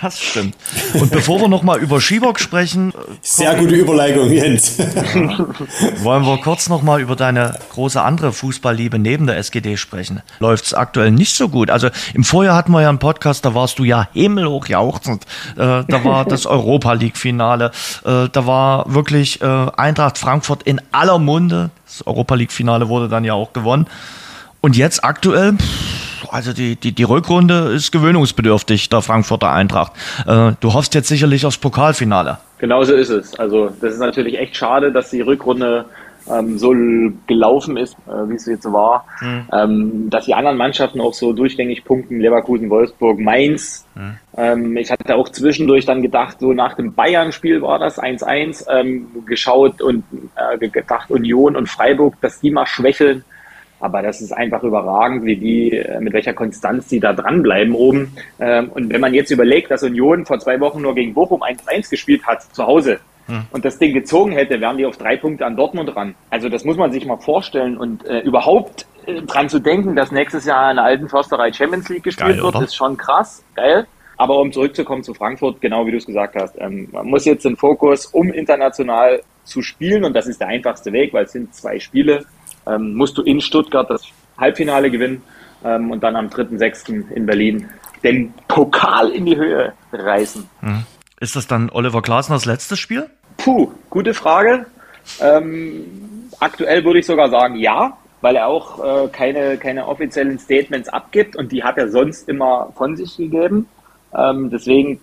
B: Das stimmt. Und bevor wir nochmal über Schiebock sprechen.
C: Sehr gute Überleitung, Jens.
B: wollen wir kurz nochmal über deine große andere Fußballliebe neben der SGD sprechen. Läuft es aktuell nicht so gut. Also im Vorjahr hatten wir ja einen Podcast, da warst du ja himmelhoch jauchzend. Äh, da war das Europa League-Finale. Äh, da war wirklich äh, Eintracht Frankfurt in aller Munde. Das Europa League-Finale wurde dann ja auch gewonnen. Und jetzt aktuell. Pff, also die, die, die Rückrunde ist gewöhnungsbedürftig, der Frankfurter Eintracht. Äh, du hoffst jetzt sicherlich aufs Pokalfinale.
D: Genauso ist es. Also das ist natürlich echt schade, dass die Rückrunde ähm, so gelaufen ist, äh, wie es jetzt war. Mhm. Ähm, dass die anderen Mannschaften auch so durchgängig punkten, Leverkusen, Wolfsburg, Mainz. Mhm. Ähm, ich hatte auch zwischendurch dann gedacht, so nach dem Bayern-Spiel war das 1-1, ähm, geschaut und äh, gedacht Union und Freiburg, dass die mal schwächeln. Aber das ist einfach überragend, wie die, äh, mit welcher Konstanz die da dranbleiben oben. Ähm, und wenn man jetzt überlegt, dass Union vor zwei Wochen nur gegen Bochum 1-1 gespielt hat, zu Hause, hm. und das Ding gezogen hätte, wären die auf drei Punkte an Dortmund ran. Also das muss man sich mal vorstellen und äh, überhaupt äh, dran zu denken, dass nächstes Jahr in der alten Försterei Champions League gespielt geil, wird, ist schon krass, geil. Aber um zurückzukommen zu Frankfurt, genau wie du es gesagt hast, ähm, man muss jetzt den Fokus, um international zu spielen, und das ist der einfachste Weg, weil es sind zwei Spiele, ähm, musst du in Stuttgart das Halbfinale gewinnen ähm, und dann am 3.6. in Berlin den Pokal in die Höhe reißen.
B: Mhm. Ist das dann Oliver Glasners letztes Spiel?
D: Puh, gute Frage. Ähm, aktuell würde ich sogar sagen ja, weil er auch äh, keine, keine offiziellen Statements abgibt und die hat er sonst immer von sich gegeben. Ähm, deswegen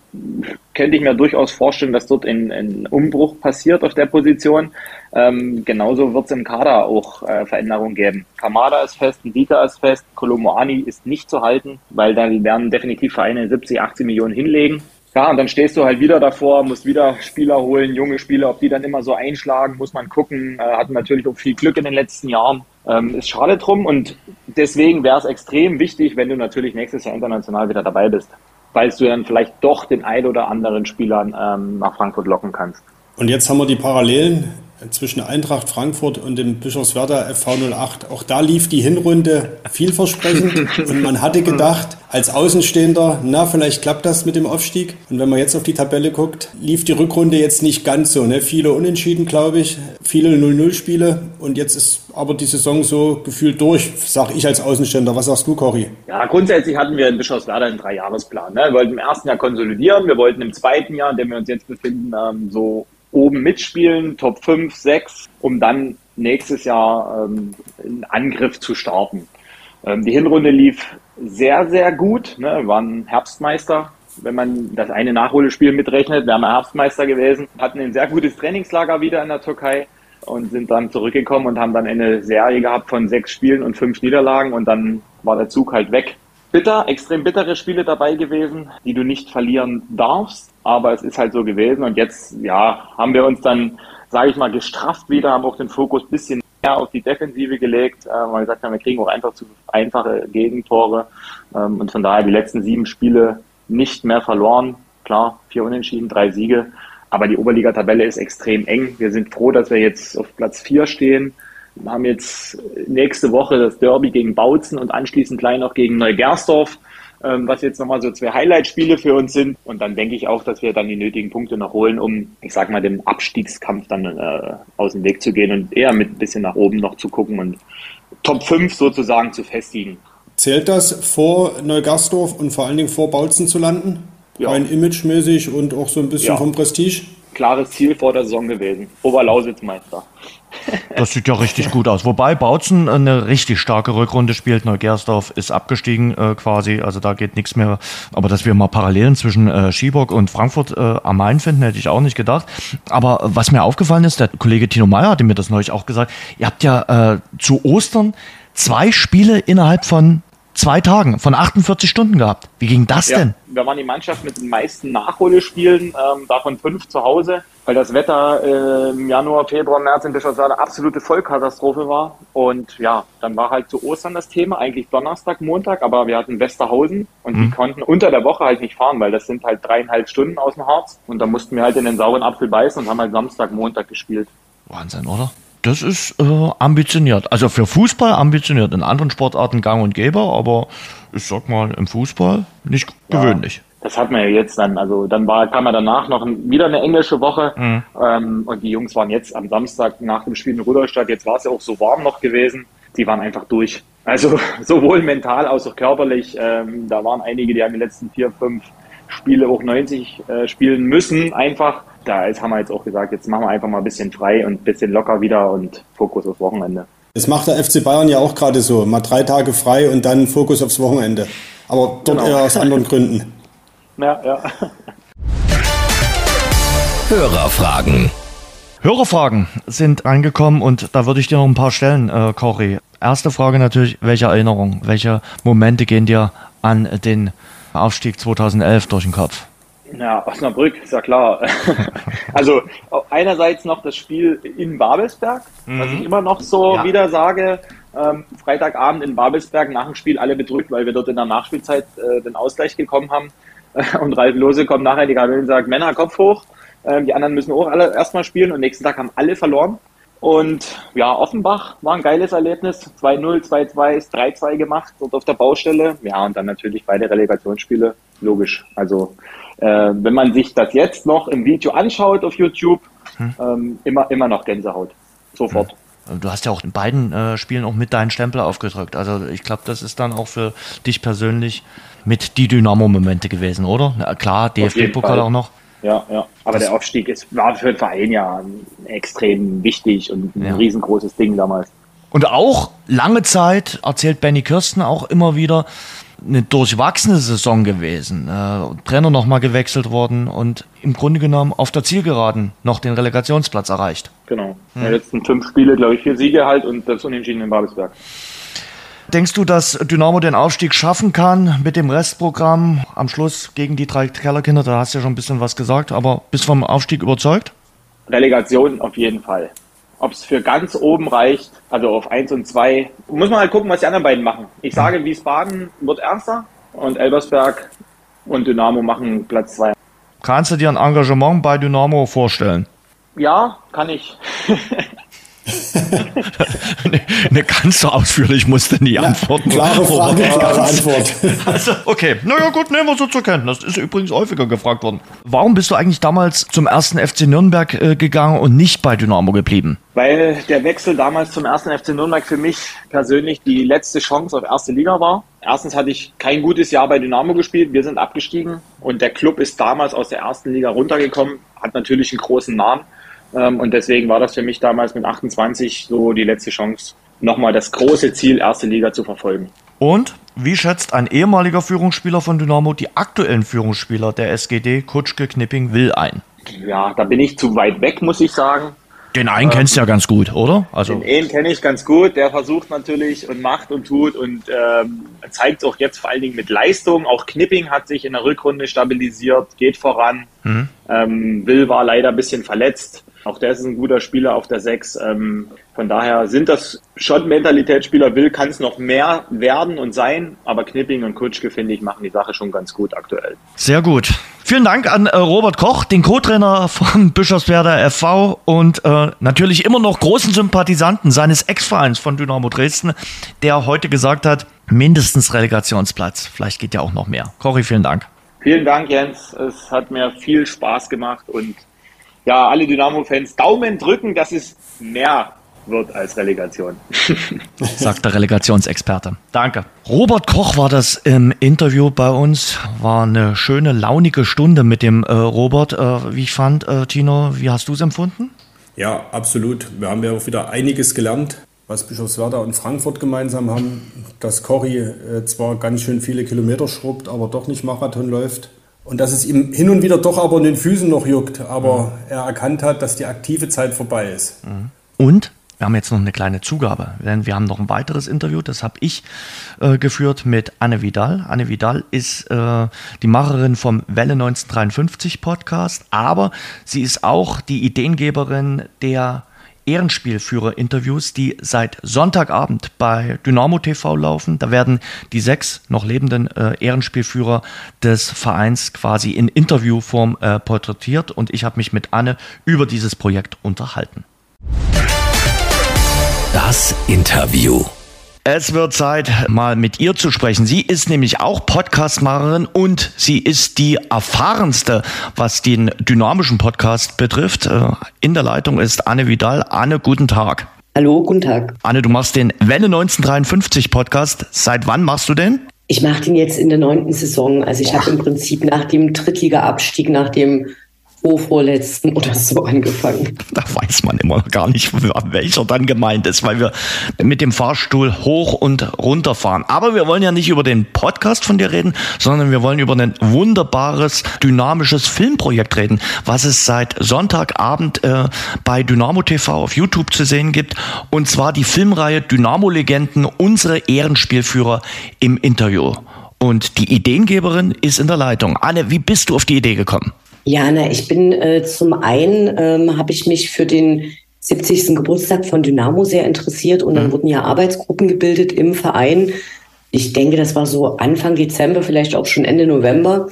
D: könnte ich mir durchaus vorstellen, dass dort ein, ein Umbruch passiert auf der Position. Ähm, genauso wird es im Kader auch äh, Veränderungen geben. Kamada ist fest, Dieter ist fest, Kolomoani ist nicht zu halten, weil da werden definitiv Vereine 70, 80 Millionen hinlegen. Ja, und dann stehst du halt wieder davor, musst wieder Spieler holen, junge Spieler, ob die dann immer so einschlagen, muss man gucken. Äh, hatten natürlich auch viel Glück in den letzten Jahren. Ähm, ist schade drum und deswegen wäre es extrem wichtig, wenn du natürlich nächstes Jahr international wieder dabei bist falls du dann vielleicht doch den ein oder anderen Spieler ähm, nach Frankfurt locken kannst.
C: Und jetzt haben wir die Parallelen zwischen Eintracht Frankfurt und dem Bischofswerder FV08. Auch da lief die Hinrunde vielversprechend und man hatte gedacht, als Außenstehender, na, vielleicht klappt das mit dem Aufstieg. Und wenn man jetzt auf die Tabelle guckt, lief die Rückrunde jetzt nicht ganz so. Ne? Viele Unentschieden, glaube ich, viele 0-0-Spiele und jetzt ist aber die Saison so gefühlt durch, sag ich als Außenstehender. Was sagst du, Cory?
D: Ja, grundsätzlich hatten wir in Bischofswerda einen Dreijahresplan. Ne? Wir wollten im ersten Jahr konsolidieren, wir wollten im zweiten Jahr, in dem wir uns jetzt befinden, ähm, so oben mitspielen, Top 5, 6, um dann nächstes Jahr ähm, einen Angriff zu starten. Ähm, die Hinrunde lief sehr, sehr gut. Ne? Wir waren Herbstmeister, wenn man das eine Nachholespiel mitrechnet. Wir haben Herbstmeister gewesen, hatten ein sehr gutes Trainingslager wieder in der Türkei und sind dann zurückgekommen und haben dann eine Serie gehabt von sechs Spielen und fünf Niederlagen und dann war der Zug halt weg. Bitter, extrem bittere Spiele dabei gewesen, die du nicht verlieren darfst aber es ist halt so gewesen und jetzt, ja, haben wir uns dann, sage ich mal, gestrafft wieder, haben auch den Fokus ein bisschen mehr auf die Defensive gelegt, äh, weil wir gesagt haben, wir kriegen auch einfach zu einfache Gegentore ähm, und von daher die letzten sieben Spiele nicht mehr verloren. Klar, vier Unentschieden, drei Siege, aber die Oberliga-Tabelle ist extrem eng. Wir sind froh, dass wir jetzt auf Platz vier stehen. Wir haben jetzt nächste Woche das Derby gegen Bautzen und anschließend gleich noch gegen Neugersdorf. Ähm, was jetzt nochmal so zwei Highlight-Spiele für uns sind. Und dann denke ich auch, dass wir dann die nötigen Punkte noch holen, um, ich sag mal, dem Abstiegskampf dann äh, aus dem Weg zu gehen und eher mit ein bisschen nach oben noch zu gucken und Top 5 sozusagen zu festigen.
C: Zählt das vor Neugarsdorf und vor allen Dingen vor Bautzen zu landen? Ja. Rein imagemäßig und auch so ein bisschen ja. vom Prestige?
D: Klares Ziel vor der Saison gewesen. Oberlausitz-Meister.
B: Das sieht ja richtig gut aus. Wobei Bautzen eine richtig starke Rückrunde spielt. Neugersdorf ist abgestiegen äh, quasi, also da geht nichts mehr. Aber dass wir mal Parallelen zwischen äh, Schiebock und Frankfurt äh, am Main finden, hätte ich auch nicht gedacht. Aber was mir aufgefallen ist, der Kollege Tino Meyer hatte mir das neulich auch gesagt, ihr habt ja äh, zu Ostern zwei Spiele innerhalb von zwei Tagen von 48 Stunden gehabt. Wie ging das ja, denn?
D: Wir waren die Mannschaft mit den meisten Nachholespielen, ähm, davon fünf zu Hause, weil das Wetter äh, im Januar, Februar, März in Bischofswerda eine absolute Vollkatastrophe war. Und ja, dann war halt zu Ostern das Thema, eigentlich Donnerstag, Montag, aber wir hatten Westerhausen und mhm. die konnten unter der Woche halt nicht fahren, weil das sind halt dreieinhalb Stunden aus dem Harz. Und da mussten wir halt in den sauren Apfel beißen und haben halt Samstag, Montag gespielt.
B: Wahnsinn, oder? Das ist äh, ambitioniert. Also für Fußball ambitioniert. In anderen Sportarten gang und gäbe, aber ich sag mal, im Fußball nicht ja, gewöhnlich.
D: Das hat man ja jetzt dann. Also dann war, kam ja danach noch wieder eine englische Woche. Mhm. Ähm, und die Jungs waren jetzt am Samstag nach dem Spiel in Rudolstadt. Jetzt war es ja auch so warm noch gewesen. Die waren einfach durch. Also sowohl mental als auch körperlich. Ähm, da waren einige, die haben die letzten vier, fünf Spiele auch 90 äh, spielen müssen, einfach da ist, haben wir jetzt auch gesagt, jetzt machen wir einfach mal ein bisschen frei und ein bisschen locker wieder und Fokus aufs Wochenende.
C: Das macht der FC Bayern ja auch gerade so. Mal drei Tage frei und dann Fokus aufs Wochenende. Aber dort genau. eher aus anderen Gründen.
D: Ja, ja.
A: Hörerfragen.
B: Hörerfragen sind reingekommen und da würde ich dir noch ein paar stellen, äh, Cory. Erste Frage natürlich, welche Erinnerung, welche Momente gehen dir an den Aufstieg 2011 durch den Kopf?
D: Ja, Osnabrück, ist ja klar. also einerseits noch das Spiel in Babelsberg, mhm. was ich immer noch so ja. wieder sage. Ähm, Freitagabend in Babelsberg, nach dem Spiel alle bedrückt, weil wir dort in der Nachspielzeit äh, den Ausgleich gekommen haben. und Ralf Lose kommt nachher in die Kabine und sagt, Männer, Kopf hoch. Ähm, die anderen müssen auch alle erstmal spielen und nächsten Tag haben alle verloren. Und ja, Offenbach war ein geiles Erlebnis. 2-0, 2-2, 3-2 gemacht dort auf der Baustelle. Ja, und dann natürlich beide Relegationsspiele. Logisch. Also äh, wenn man sich das jetzt noch im Video anschaut auf YouTube, hm. ähm, immer, immer noch Gänsehaut. Sofort.
B: Hm. Du hast ja auch in beiden äh, Spielen auch mit deinen Stempel aufgedrückt. Also ich glaube, das ist dann auch für dich persönlich mit die Dynamo-Momente gewesen, oder? Na, klar, DFB-Pokal auch noch.
D: Ja, ja. Aber das der Aufstieg ist, war für den Verein ja extrem wichtig und ein ja. riesengroßes Ding damals.
B: Und auch lange Zeit, erzählt Benny Kirsten auch immer wieder, eine durchwachsene Saison gewesen. Äh, Trainer nochmal gewechselt worden und im Grunde genommen auf der Zielgeraden noch den Relegationsplatz erreicht.
D: Genau. Hm. Die letzten fünf Spiele, glaube ich, vier Siege halt und das Unentschieden in Babelsberg.
B: Denkst du, dass Dynamo den Aufstieg schaffen kann mit dem Restprogramm am Schluss gegen die drei Kellerkinder? Da hast du ja schon ein bisschen was gesagt, aber bist vom Aufstieg überzeugt?
D: Relegation auf jeden Fall. Ob es für ganz oben reicht, also auf 1 und 2, muss man halt gucken, was die anderen beiden machen. Ich sage, Wiesbaden wird Erster und Elbersberg und Dynamo machen Platz 2.
B: Kannst du dir ein Engagement bei Dynamo vorstellen?
D: Ja, kann ich.
B: ne, ganz so ausführlich musste nie antworten.
C: Klare Frage, klare Antwort.
B: Also, okay, naja gut, nehmen wir so zur Kenntnis. Das ist übrigens häufiger gefragt worden. Warum bist du eigentlich damals zum ersten FC Nürnberg äh, gegangen und nicht bei Dynamo geblieben?
D: Weil der Wechsel damals zum ersten FC Nürnberg für mich persönlich die letzte Chance auf erste Liga war. Erstens hatte ich kein gutes Jahr bei Dynamo gespielt, wir sind abgestiegen und der Club ist damals aus der ersten Liga runtergekommen, hat natürlich einen großen Namen und deswegen war das für mich damals mit 28 so die letzte Chance, nochmal das große Ziel, erste Liga zu verfolgen.
B: Und wie schätzt ein ehemaliger Führungsspieler von Dynamo die aktuellen Führungsspieler der SGD, Kutschke, Knipping, Will ein?
D: Ja, da bin ich zu weit weg, muss ich sagen.
B: Den einen kennst du ja ganz gut, oder?
D: Also den einen kenne ich ganz gut. Der versucht natürlich und macht und tut und ähm, zeigt auch jetzt vor allen Dingen mit Leistung. Auch Knipping hat sich in der Rückrunde stabilisiert, geht voran. Mhm. Ähm, Will war leider ein bisschen verletzt. Auch der ist ein guter Spieler auf der 6. Ähm, von daher sind das schon Mentalitätsspieler. Will kann es noch mehr werden und sein, aber Knipping und Kutschke, finde ich, machen die Sache schon ganz gut aktuell.
B: Sehr gut. Vielen Dank an äh, Robert Koch, den Co-Trainer von Bischofswerder FV und äh, natürlich immer noch großen Sympathisanten seines Ex-Vereins von Dynamo Dresden, der heute gesagt hat, mindestens Relegationsplatz. Vielleicht geht ja auch noch mehr. Cory, vielen Dank.
D: Vielen Dank, Jens. Es hat mir viel Spaß gemacht und ja, alle Dynamo-Fans Daumen drücken, dass es mehr wird als Relegation.
B: Sagt der Relegationsexperte. Danke. Robert Koch war das im Interview bei uns. War eine schöne, launige Stunde mit dem äh, Robert, äh, wie ich fand. Äh, Tino, wie hast du es empfunden?
C: Ja, absolut. Wir haben ja auch wieder einiges gelernt, was Bischofswerda und Frankfurt gemeinsam haben. Dass Cory äh, zwar ganz schön viele Kilometer schrubbt, aber doch nicht Marathon läuft. Und dass es ihm hin und wieder doch aber in den Füßen noch juckt, aber mhm. er erkannt hat, dass die aktive Zeit vorbei ist.
B: Mhm. Und wir haben jetzt noch eine kleine Zugabe, denn wir haben noch ein weiteres Interview, das habe ich äh, geführt mit Anne Vidal. Anne Vidal ist äh, die Macherin vom Welle 1953 Podcast, aber sie ist auch die Ideengeberin der Ehrenspielführer-Interviews, die seit Sonntagabend bei Dynamo TV laufen. Da werden die sechs noch lebenden äh, Ehrenspielführer des Vereins quasi in Interviewform äh, porträtiert und ich habe mich mit Anne über dieses Projekt unterhalten.
A: Das Interview.
B: Es wird Zeit, mal mit ihr zu sprechen. Sie ist nämlich auch Podcastmacherin und sie ist die erfahrenste, was den dynamischen Podcast betrifft. Äh, in der Leitung ist Anne Vidal. Anne, guten Tag.
K: Hallo, guten Tag.
B: Anne, du machst den Welle 1953 Podcast. Seit wann machst du den?
K: Ich mache den jetzt in der neunten Saison. Also ich habe im Prinzip nach dem Drittliga-Abstieg, nach dem vorletzten oder so angefangen.
B: Da weiß man immer gar nicht, welcher dann gemeint ist, weil wir mit dem Fahrstuhl hoch und runter fahren. Aber wir wollen ja nicht über den Podcast von dir reden, sondern wir wollen über ein wunderbares, dynamisches Filmprojekt reden, was es seit Sonntagabend äh, bei Dynamo TV auf YouTube zu sehen gibt. Und zwar die Filmreihe Dynamo Legenden, unsere Ehrenspielführer im Interview. Und die Ideengeberin ist in der Leitung. Anne, wie bist du auf die Idee gekommen?
K: Ja, na, ich bin äh, zum einen, ähm, habe ich mich für den 70. Geburtstag von Dynamo sehr interessiert und dann mhm. wurden ja Arbeitsgruppen gebildet im Verein. Ich denke, das war so Anfang Dezember, vielleicht auch schon Ende November.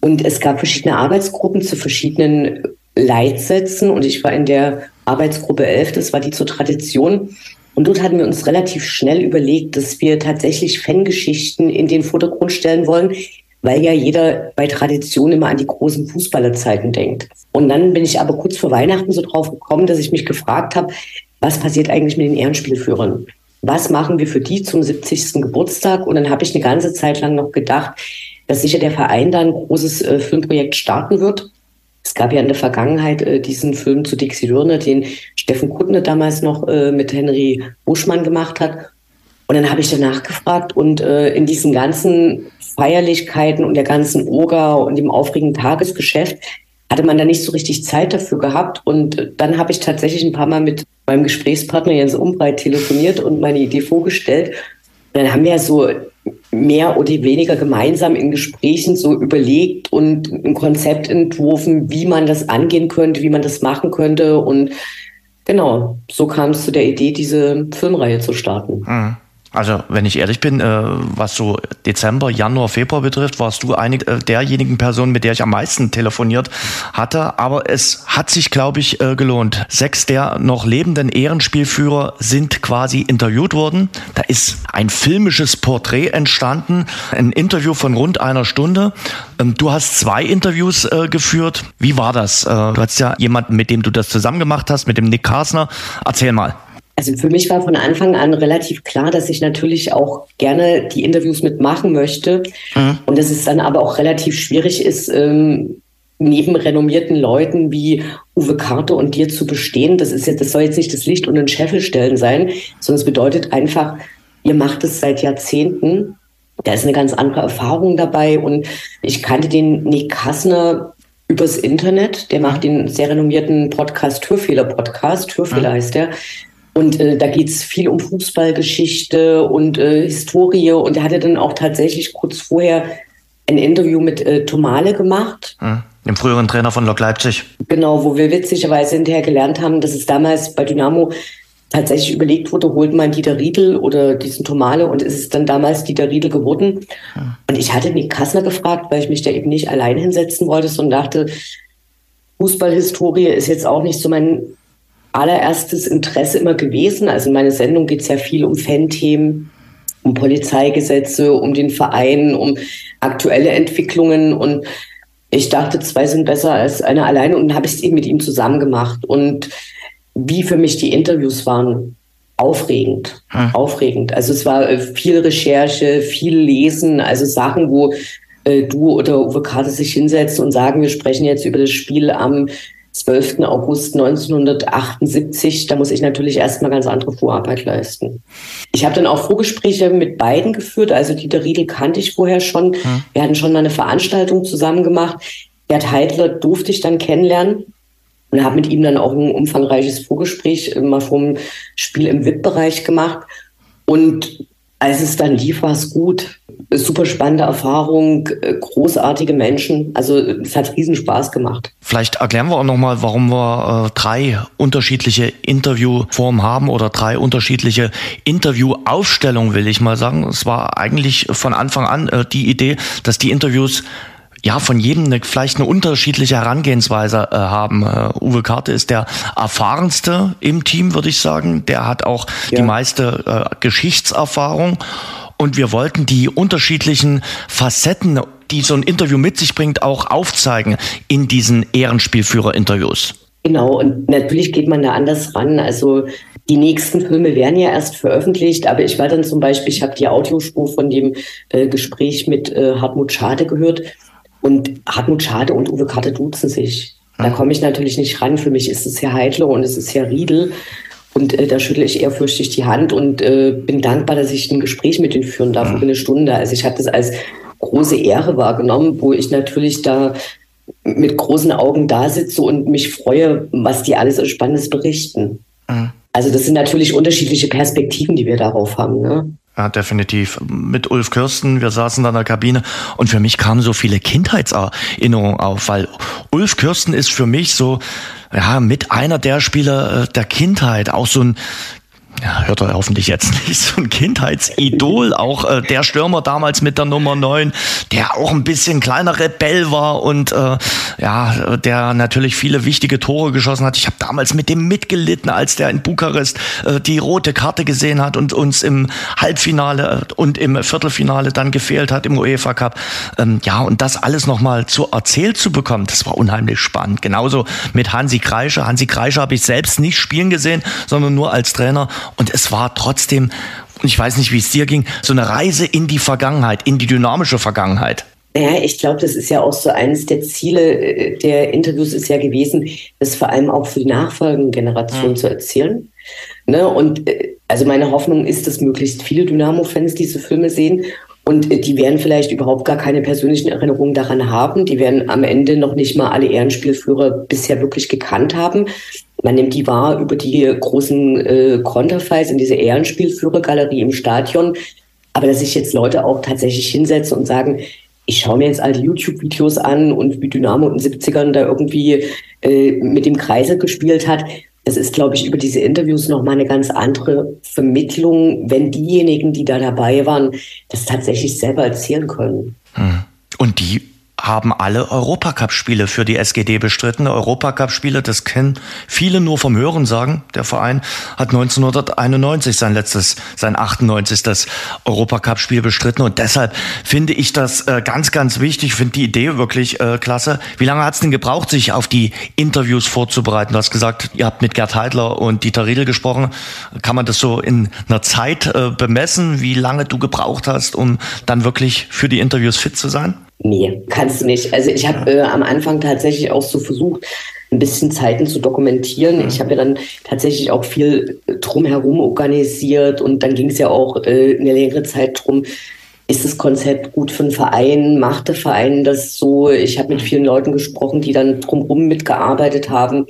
K: Und es gab verschiedene Arbeitsgruppen zu verschiedenen Leitsätzen und ich war in der Arbeitsgruppe 11, das war die zur Tradition. Und dort hatten wir uns relativ schnell überlegt, dass wir tatsächlich Fangeschichten in den Vordergrund stellen wollen, weil ja jeder bei Tradition immer an die großen Fußballerzeiten denkt. Und dann bin ich aber kurz vor Weihnachten so drauf gekommen, dass ich mich gefragt habe, was passiert eigentlich mit den Ehrenspielführern? Was machen wir für die zum 70. Geburtstag? Und dann habe ich eine ganze Zeit lang noch gedacht, dass sicher der Verein da ein großes äh, Filmprojekt starten wird. Es gab ja in der Vergangenheit äh, diesen Film zu Dixie Dürner, den Steffen Kuttner damals noch äh, mit Henry Buschmann gemacht hat. Und dann habe ich danach gefragt und äh, in diesen ganzen Feierlichkeiten und der ganzen Oga und dem aufregenden Tagesgeschäft hatte man da nicht so richtig Zeit dafür gehabt. Und dann habe ich tatsächlich ein paar Mal mit meinem Gesprächspartner Jens Umbreit telefoniert und meine Idee vorgestellt. Und dann haben wir so mehr oder weniger gemeinsam in Gesprächen so überlegt und ein Konzept entworfen, wie man das angehen könnte, wie man das machen könnte. Und genau, so kam es zu der Idee, diese Filmreihe zu starten.
B: Mhm. Also, wenn ich ehrlich bin, äh, was so Dezember, Januar, Februar betrifft, warst du eine äh, derjenigen Personen, mit der ich am meisten telefoniert hatte. Aber es hat sich, glaube ich, äh, gelohnt. Sechs der noch lebenden Ehrenspielführer sind quasi interviewt worden. Da ist ein filmisches Porträt entstanden, ein Interview von rund einer Stunde. Ähm, du hast zwei Interviews äh, geführt. Wie war das? Äh, du hast ja jemanden, mit dem du das zusammen gemacht hast, mit dem Nick Karsner. Erzähl mal.
K: Also für mich war von Anfang an relativ klar, dass ich natürlich auch gerne die Interviews mitmachen möchte mhm. und dass es dann aber auch relativ schwierig ist, ähm, neben renommierten Leuten wie Uwe Karte und dir zu bestehen. Das ist jetzt, das soll jetzt nicht das Licht und den Scheffel stellen sein, sondern es bedeutet einfach, ihr macht es seit Jahrzehnten. Da ist eine ganz andere Erfahrung dabei und ich kannte den Nick Kassner übers Internet. Der macht den sehr renommierten Podcast Türfehler Podcast. Türfehler mhm. heißt der. Und äh, da geht es viel um Fußballgeschichte und äh, Historie. Und er hatte dann auch tatsächlich kurz vorher ein Interview mit äh, Tomale gemacht.
B: Mhm. Dem früheren Trainer von Lok Leipzig.
K: Genau, wo wir witzigerweise hinterher gelernt haben, dass es damals bei Dynamo tatsächlich überlegt wurde, holt man Dieter Riedel oder diesen Tomale und ist es dann damals Dieter Riedel geworden. Mhm. Und ich hatte Nick Kassner gefragt, weil ich mich da eben nicht allein hinsetzen wollte, sondern dachte, Fußballhistorie ist jetzt auch nicht so mein allererstes Interesse immer gewesen. Also in meiner Sendung geht es ja viel um Fan-Themen, um Polizeigesetze, um den Verein, um aktuelle Entwicklungen und ich dachte, zwei sind besser als eine alleine und dann habe ich es eben mit ihm zusammen gemacht. Und wie für mich die Interviews waren, aufregend. Hm. Aufregend. Also es war äh, viel Recherche, viel Lesen, also Sachen, wo äh, du oder Uwe Karte sich hinsetzen und sagen, wir sprechen jetzt über das Spiel am 12. August 1978, da muss ich natürlich erstmal ganz andere Vorarbeit leisten. Ich habe dann auch Vorgespräche mit beiden geführt. Also Dieter Riedel kannte ich vorher schon. Hm. Wir hatten schon mal eine Veranstaltung zusammen gemacht. Gerd Heidler durfte ich dann kennenlernen und habe mit ihm dann auch ein umfangreiches Vorgespräch mal vom Spiel im VIP-Bereich gemacht. Und als es dann lief, war es gut. Super spannende Erfahrung, äh, großartige Menschen. Also es hat riesen Spaß gemacht.
B: Vielleicht erklären wir auch nochmal, warum wir äh, drei unterschiedliche Interviewformen haben oder drei unterschiedliche Interviewaufstellungen, will ich mal sagen. Es war eigentlich von Anfang an äh, die Idee, dass die Interviews ja, von jedem eine, vielleicht eine unterschiedliche Herangehensweise äh, haben. Uh, Uwe Karte ist der erfahrenste im Team, würde ich sagen. Der hat auch ja. die meiste äh, Geschichtserfahrung. Und wir wollten die unterschiedlichen Facetten, die so ein Interview mit sich bringt, auch aufzeigen in diesen Ehrenspielführer-Interviews.
K: Genau, und natürlich geht man da anders ran. Also die nächsten Filme werden ja erst veröffentlicht, aber ich war dann zum Beispiel, ich habe die Audiospur von dem äh, Gespräch mit äh, Hartmut Schade gehört und Hartmut Schade und Uwe Karte duzen sich. Da komme ich natürlich nicht ran. Für mich ist es Herr Heidler und es ist Herr Riedel. Und äh, da schüttle ich ehrfürchtig die Hand und äh, bin dankbar, dass ich ein Gespräch mit ihnen führen darf über eine Stunde. Also ich habe das als große Ehre wahrgenommen, wo ich natürlich da mit großen Augen da sitze und mich freue, was die alles Spannendes berichten. Mhm. Also das sind natürlich unterschiedliche Perspektiven, die wir darauf haben. Ne?
B: Ja, definitiv. Mit Ulf Kirsten, wir saßen da in der Kabine und für mich kamen so viele Kindheitserinnerungen auf, weil Ulf Kirsten ist für mich so, ja, mit einer der Spieler äh, der Kindheit, auch so ein ja, hört er hoffentlich jetzt nicht, so ein Kindheitsidol, auch äh, der Stürmer damals mit der Nummer 9, der auch ein bisschen kleiner Rebell war und äh, ja, der natürlich viele wichtige Tore geschossen hat. Ich habe damals mit dem mitgelitten, als der in Bukarest äh, die rote Karte gesehen hat und uns im Halbfinale und im Viertelfinale dann gefehlt hat im UEFA Cup. Ähm, ja, und das alles nochmal zu erzählt zu bekommen, das war unheimlich spannend. Genauso mit Hansi Kreischer. Hansi Kreischer habe ich selbst nicht spielen gesehen, sondern nur als Trainer und es war trotzdem, und ich weiß nicht, wie es dir ging, so eine Reise in die Vergangenheit, in die dynamische Vergangenheit.
K: Ja, ich glaube, das ist ja auch so eines der Ziele äh, der Interviews ist ja gewesen, das vor allem auch für die nachfolgende Generation mhm. zu erzählen. Ne? Und äh, also meine Hoffnung ist, dass möglichst viele Dynamo-Fans diese Filme sehen und äh, die werden vielleicht überhaupt gar keine persönlichen Erinnerungen daran haben. Die werden am Ende noch nicht mal alle Ehrenspielführer bisher wirklich gekannt haben. Man nimmt die wahr über die großen äh, Konterfeis in diese Ehrenspielführergalerie im Stadion. Aber dass sich jetzt Leute auch tatsächlich hinsetzen und sagen, ich schaue mir jetzt alte YouTube-Videos an und wie Dynamo in den 70ern da irgendwie äh, mit dem Kreisel gespielt hat. Es ist, glaube ich, über diese Interviews nochmal eine ganz andere Vermittlung, wenn diejenigen, die da dabei waren, das tatsächlich selber erzählen können.
B: Hm. Und die haben alle Europacup-Spiele für die SGD bestritten. Europacup-Spiele, das kennen viele nur vom Hören sagen. Der Verein hat 1991 sein letztes, sein 98. das Europacup-Spiel bestritten. Und deshalb finde ich das äh, ganz, ganz wichtig. finde die Idee wirklich äh, klasse. Wie lange hat es denn gebraucht, sich auf die Interviews vorzubereiten? Du hast gesagt, ihr habt mit Gerd Heidler und Dieter Riedel gesprochen. Kann man das so in einer Zeit äh, bemessen, wie lange du gebraucht hast, um dann wirklich für die Interviews fit zu sein?
K: Nee, kannst du nicht. Also ich habe äh, am Anfang tatsächlich auch so versucht, ein bisschen Zeiten zu dokumentieren. Ich habe ja dann tatsächlich auch viel drumherum organisiert und dann ging es ja auch äh, eine längere Zeit drum, ist das Konzept gut für einen Verein? Macht der Verein das so? Ich habe mit vielen Leuten gesprochen, die dann drumherum mitgearbeitet haben.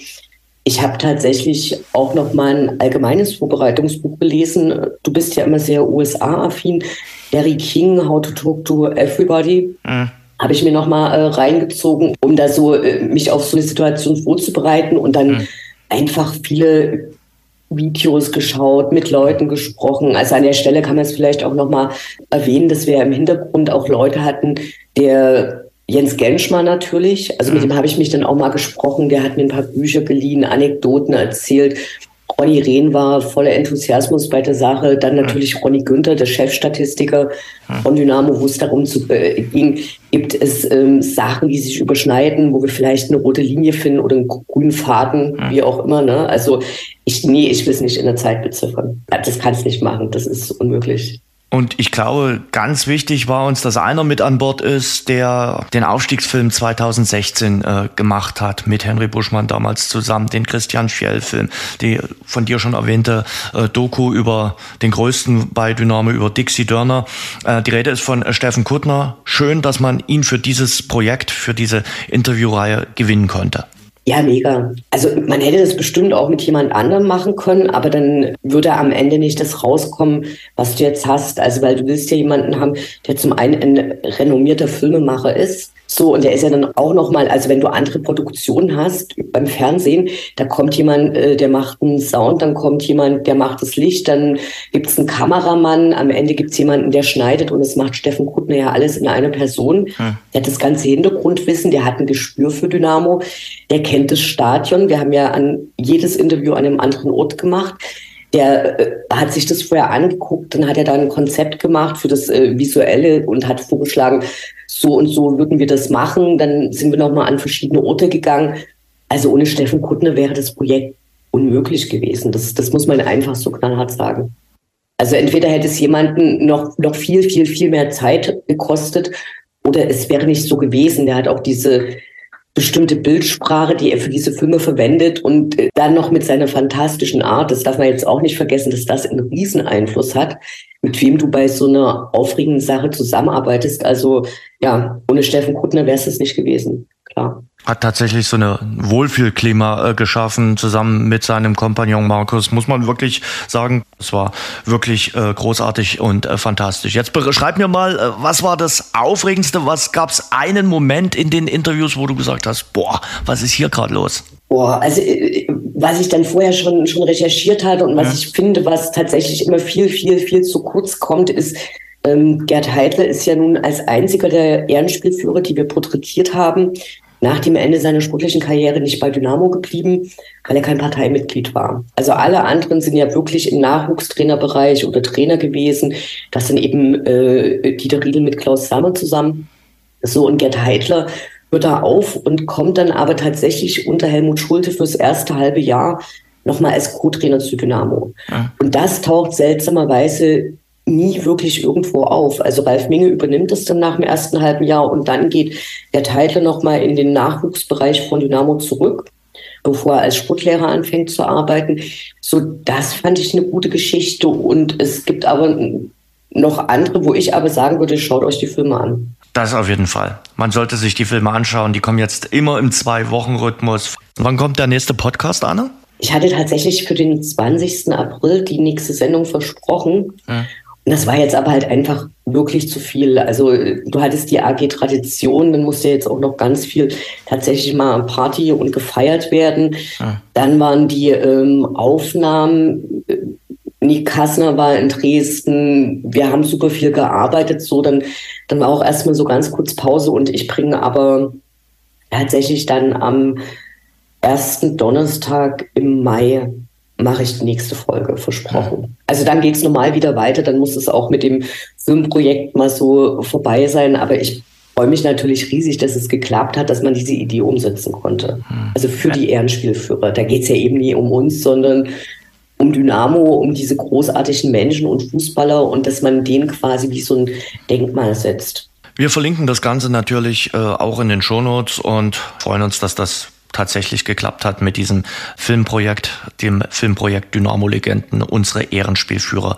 K: Ich habe tatsächlich auch noch mal ein allgemeines Vorbereitungsbuch gelesen. Du bist ja immer sehr USA-affin. Larry King, How to Talk to Everybody. Mhm. Habe ich mir nochmal äh, reingezogen, um da so äh, mich auf so eine Situation vorzubereiten und dann mhm. einfach viele Videos geschaut, mit Leuten gesprochen. Also an der Stelle kann man es vielleicht auch nochmal erwähnen, dass wir im Hintergrund auch Leute hatten, der Jens Genschmann natürlich, also mit mhm. dem habe ich mich dann auch mal gesprochen, der hat mir ein paar Bücher geliehen, Anekdoten erzählt Ronny Rehn war voller Enthusiasmus bei der Sache. Dann natürlich Ronny Günther, der Chefstatistiker von Dynamo, wo es darum zu, äh, ging, gibt es ähm, Sachen, die sich überschneiden, wo wir vielleicht eine rote Linie finden oder einen grünen Faden, wie auch immer. Ne? Also ich, nee, ich will es nicht in der Zeit beziffern. Das kannst nicht machen, das ist unmöglich.
B: Und ich glaube, ganz wichtig war uns, dass einer mit an Bord ist, der den Aufstiegsfilm 2016 äh, gemacht hat, mit Henry Buschmann damals zusammen, den Christian Schell-Film, die von dir schon erwähnte äh, Doku über den größten bei Dynamo, über Dixie Dörner. Äh, die Rede ist von äh, Steffen Kuttner. Schön, dass man ihn für dieses Projekt, für diese Interviewreihe gewinnen konnte.
K: Ja, mega. Also man hätte das bestimmt auch mit jemand anderem machen können, aber dann würde am Ende nicht das rauskommen, was du jetzt hast. Also weil du willst ja jemanden haben, der zum einen ein renommierter Filmemacher ist, so, und der ist ja dann auch nochmal, also wenn du andere Produktionen hast beim Fernsehen, da kommt jemand, äh, der macht einen Sound, dann kommt jemand, der macht das Licht, dann gibt's einen Kameramann, am Ende gibt's jemanden, der schneidet und das macht Steffen Kuttner ja alles in einer Person. Hm. Der hat das ganze Hintergrundwissen, der hat ein Gespür für Dynamo, der kennt das Stadion. Wir haben ja an jedes Interview an einem anderen Ort gemacht der äh, hat sich das vorher angeguckt, dann hat er da ein Konzept gemacht für das äh, Visuelle und hat vorgeschlagen, so und so würden wir das machen. Dann sind wir nochmal an verschiedene Orte gegangen. Also ohne Steffen Kuttner wäre das Projekt unmöglich gewesen. Das, das muss man einfach so knallhart sagen. Also entweder hätte es jemanden noch, noch viel, viel, viel mehr Zeit gekostet oder es wäre nicht so gewesen. Der hat auch diese bestimmte Bildsprache, die er für diese Filme verwendet und äh, dann noch mit seiner fantastischen Art, das darf man jetzt auch nicht vergessen, dass das einen riesen Einfluss hat, mit wem du bei so einer aufregenden Sache zusammenarbeitest. Also ja, ohne Steffen Kuttner wäre es das nicht gewesen, klar
B: hat tatsächlich so eine Wohlfühlklima äh, geschaffen, zusammen mit seinem Kompagnon Markus, muss man wirklich sagen. Es war wirklich äh, großartig und äh, fantastisch. Jetzt schreib mir mal, was war das Aufregendste? Was gab es einen Moment in den Interviews, wo du gesagt hast, boah, was ist hier gerade los?
K: Boah, also was ich dann vorher schon, schon recherchiert hatte und was ja. ich finde, was tatsächlich immer viel, viel, viel zu kurz kommt, ist, ähm, Gerd Heidler ist ja nun als einziger der Ehrenspielführer, die wir porträtiert haben, nach dem Ende seiner sportlichen Karriere nicht bei Dynamo geblieben, weil er kein Parteimitglied war. Also alle anderen sind ja wirklich im Nachwuchstrainerbereich oder Trainer gewesen. Das sind eben äh, Dieter Riedel mit Klaus Sammer zusammen. So, und Gerd Heidler hört da auf und kommt dann aber tatsächlich unter Helmut Schulte fürs erste halbe Jahr nochmal als Co-Trainer zu Dynamo. Ja. Und das taucht seltsamerweise nie wirklich irgendwo auf. Also Ralf Minge übernimmt es dann nach dem ersten halben Jahr und dann geht der Teitler nochmal in den Nachwuchsbereich von Dynamo zurück, bevor er als Sportlehrer anfängt zu arbeiten. So, das fand ich eine gute Geschichte und es gibt aber noch andere, wo ich aber sagen würde, schaut euch die Filme an.
B: Das auf jeden Fall. Man sollte sich die Filme anschauen. Die kommen jetzt immer im Zwei-Wochen-Rhythmus. Wann kommt der nächste Podcast, Anne?
K: Ich hatte tatsächlich für den 20. April die nächste Sendung versprochen. Ja. Das war jetzt aber halt einfach wirklich zu viel. Also du hattest die AG Tradition, dann musste jetzt auch noch ganz viel tatsächlich mal Party und gefeiert werden. Ah. Dann waren die ähm, Aufnahmen, Nick Kassner war in Dresden, wir haben super viel gearbeitet, so dann, dann war auch erstmal so ganz kurz Pause und ich bringe aber tatsächlich dann am ersten Donnerstag im Mai mache ich die nächste Folge, versprochen. Also dann geht es normal wieder weiter, dann muss es auch mit dem Filmprojekt mal so vorbei sein, aber ich freue mich natürlich riesig, dass es geklappt hat, dass man diese Idee umsetzen konnte. Hm. Also für die Ehrenspielführer. Da geht es ja eben nie um uns, sondern um Dynamo, um diese großartigen Menschen und Fußballer und dass man denen quasi wie so ein Denkmal setzt.
B: Wir verlinken das Ganze natürlich äh, auch in den Shownotes und freuen uns, dass das tatsächlich geklappt hat mit diesem Filmprojekt, dem Filmprojekt Dynamo Legenden, unsere Ehrenspielführer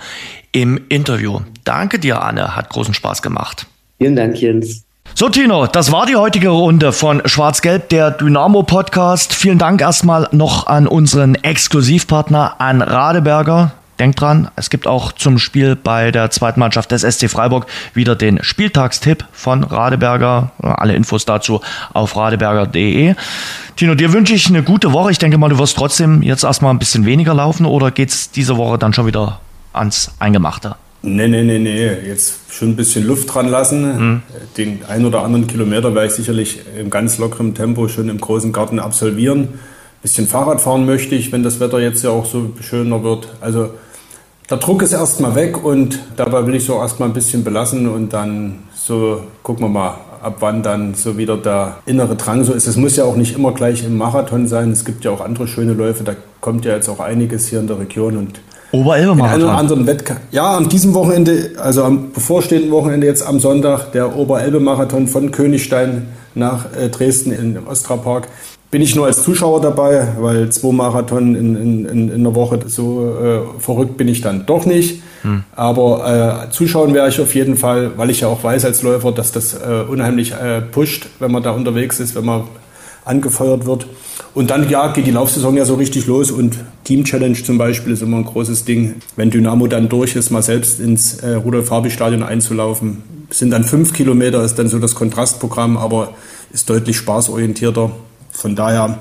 B: im Interview. Danke dir, Anne, hat großen Spaß gemacht.
K: Vielen Dank, Jens.
B: So, Tino, das war die heutige Runde von Schwarz-Gelb, der Dynamo-Podcast. Vielen Dank erstmal noch an unseren Exklusivpartner, an Radeberger. Denkt dran, es gibt auch zum Spiel bei der zweiten Mannschaft des SC Freiburg wieder den Spieltagstipp von Radeberger. Alle Infos dazu auf radeberger.de. Tino, dir wünsche ich eine gute Woche. Ich denke mal, du wirst trotzdem jetzt erstmal ein bisschen weniger laufen oder geht es diese Woche dann schon wieder ans Eingemachte?
C: Nee, nee, nee, nee. Jetzt schon ein bisschen Luft dran lassen. Mhm. Den ein oder anderen Kilometer werde ich sicherlich im ganz lockeren Tempo schon im großen Garten absolvieren. Ein bisschen Fahrrad fahren möchte ich, wenn das Wetter jetzt ja auch so schöner wird. Also der Druck ist erstmal weg und dabei will ich so erstmal ein bisschen belassen und dann so gucken wir mal, ab wann dann so wieder der innere Drang so ist. Es muss ja auch nicht immer gleich im Marathon sein. Es gibt ja auch andere schöne Läufe. Da kommt ja jetzt auch einiges hier in der Region und
B: Oberelbe-Marathon.
C: anderen Wettkampf. Ja, an diesem Wochenende, also am bevorstehenden Wochenende jetzt am Sonntag, der Oberelbe-Marathon von Königstein nach äh, Dresden in Ostrapark. Bin ich nur als Zuschauer dabei, weil zwei Marathon in, in, in, in der Woche so äh, verrückt bin ich dann doch nicht. Hm. Aber äh, zuschauen werde ich auf jeden Fall, weil ich ja auch weiß als Läufer, dass das äh, unheimlich äh, pusht, wenn man da unterwegs ist, wenn man angefeuert wird. Und dann ja, geht die Laufsaison ja so richtig los und Team Challenge zum Beispiel ist immer ein großes Ding. Wenn Dynamo dann durch ist, mal selbst ins äh, Rudolf-Harbi-Stadion einzulaufen, sind dann fünf Kilometer, ist dann so das Kontrastprogramm, aber ist deutlich spaßorientierter. Von daher,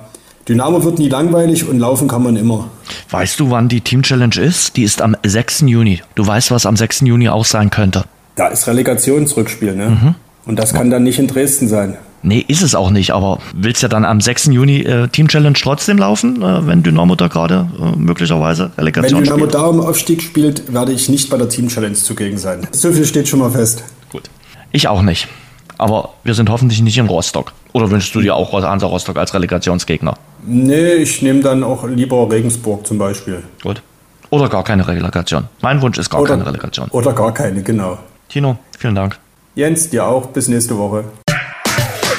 C: Dynamo wird nie langweilig und laufen kann man immer.
B: Weißt du, wann die Team Challenge ist? Die ist am 6. Juni. Du weißt, was am 6. Juni auch sein könnte.
C: Da ist Relegationsrückspiel, ne? Mhm. Und das kann dann nicht in Dresden sein.
B: Nee, ist es auch nicht, aber willst du ja dann am 6. Juni äh, Team Challenge trotzdem laufen, äh, wenn Dynamo da gerade äh, möglicherweise Relegation
C: spielt? Wenn Dynamo da im Aufstieg spielt, werde ich nicht bei der Team Challenge zugegen sein. So viel steht schon mal fest.
B: Gut. Ich auch nicht. Aber wir sind hoffentlich nicht in Rostock. Oder wünschst du dir auch Hansa Rostock als Relegationsgegner?
C: Nee, ich nehme dann auch lieber Regensburg zum Beispiel.
B: Gut. Oder gar keine Relegation. Mein Wunsch ist gar oder, keine Relegation.
C: Oder gar keine, genau.
B: Tino, vielen Dank.
C: Jens, dir auch. Bis nächste Woche.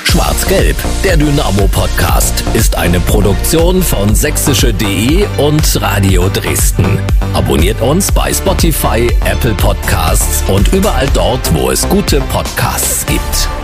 A: Schwarz-Gelb, der Dynamo-Podcast, ist eine Produktion von sächsische.de und Radio Dresden. Abonniert uns bei Spotify, Apple Podcasts und überall dort, wo es gute Podcasts gibt.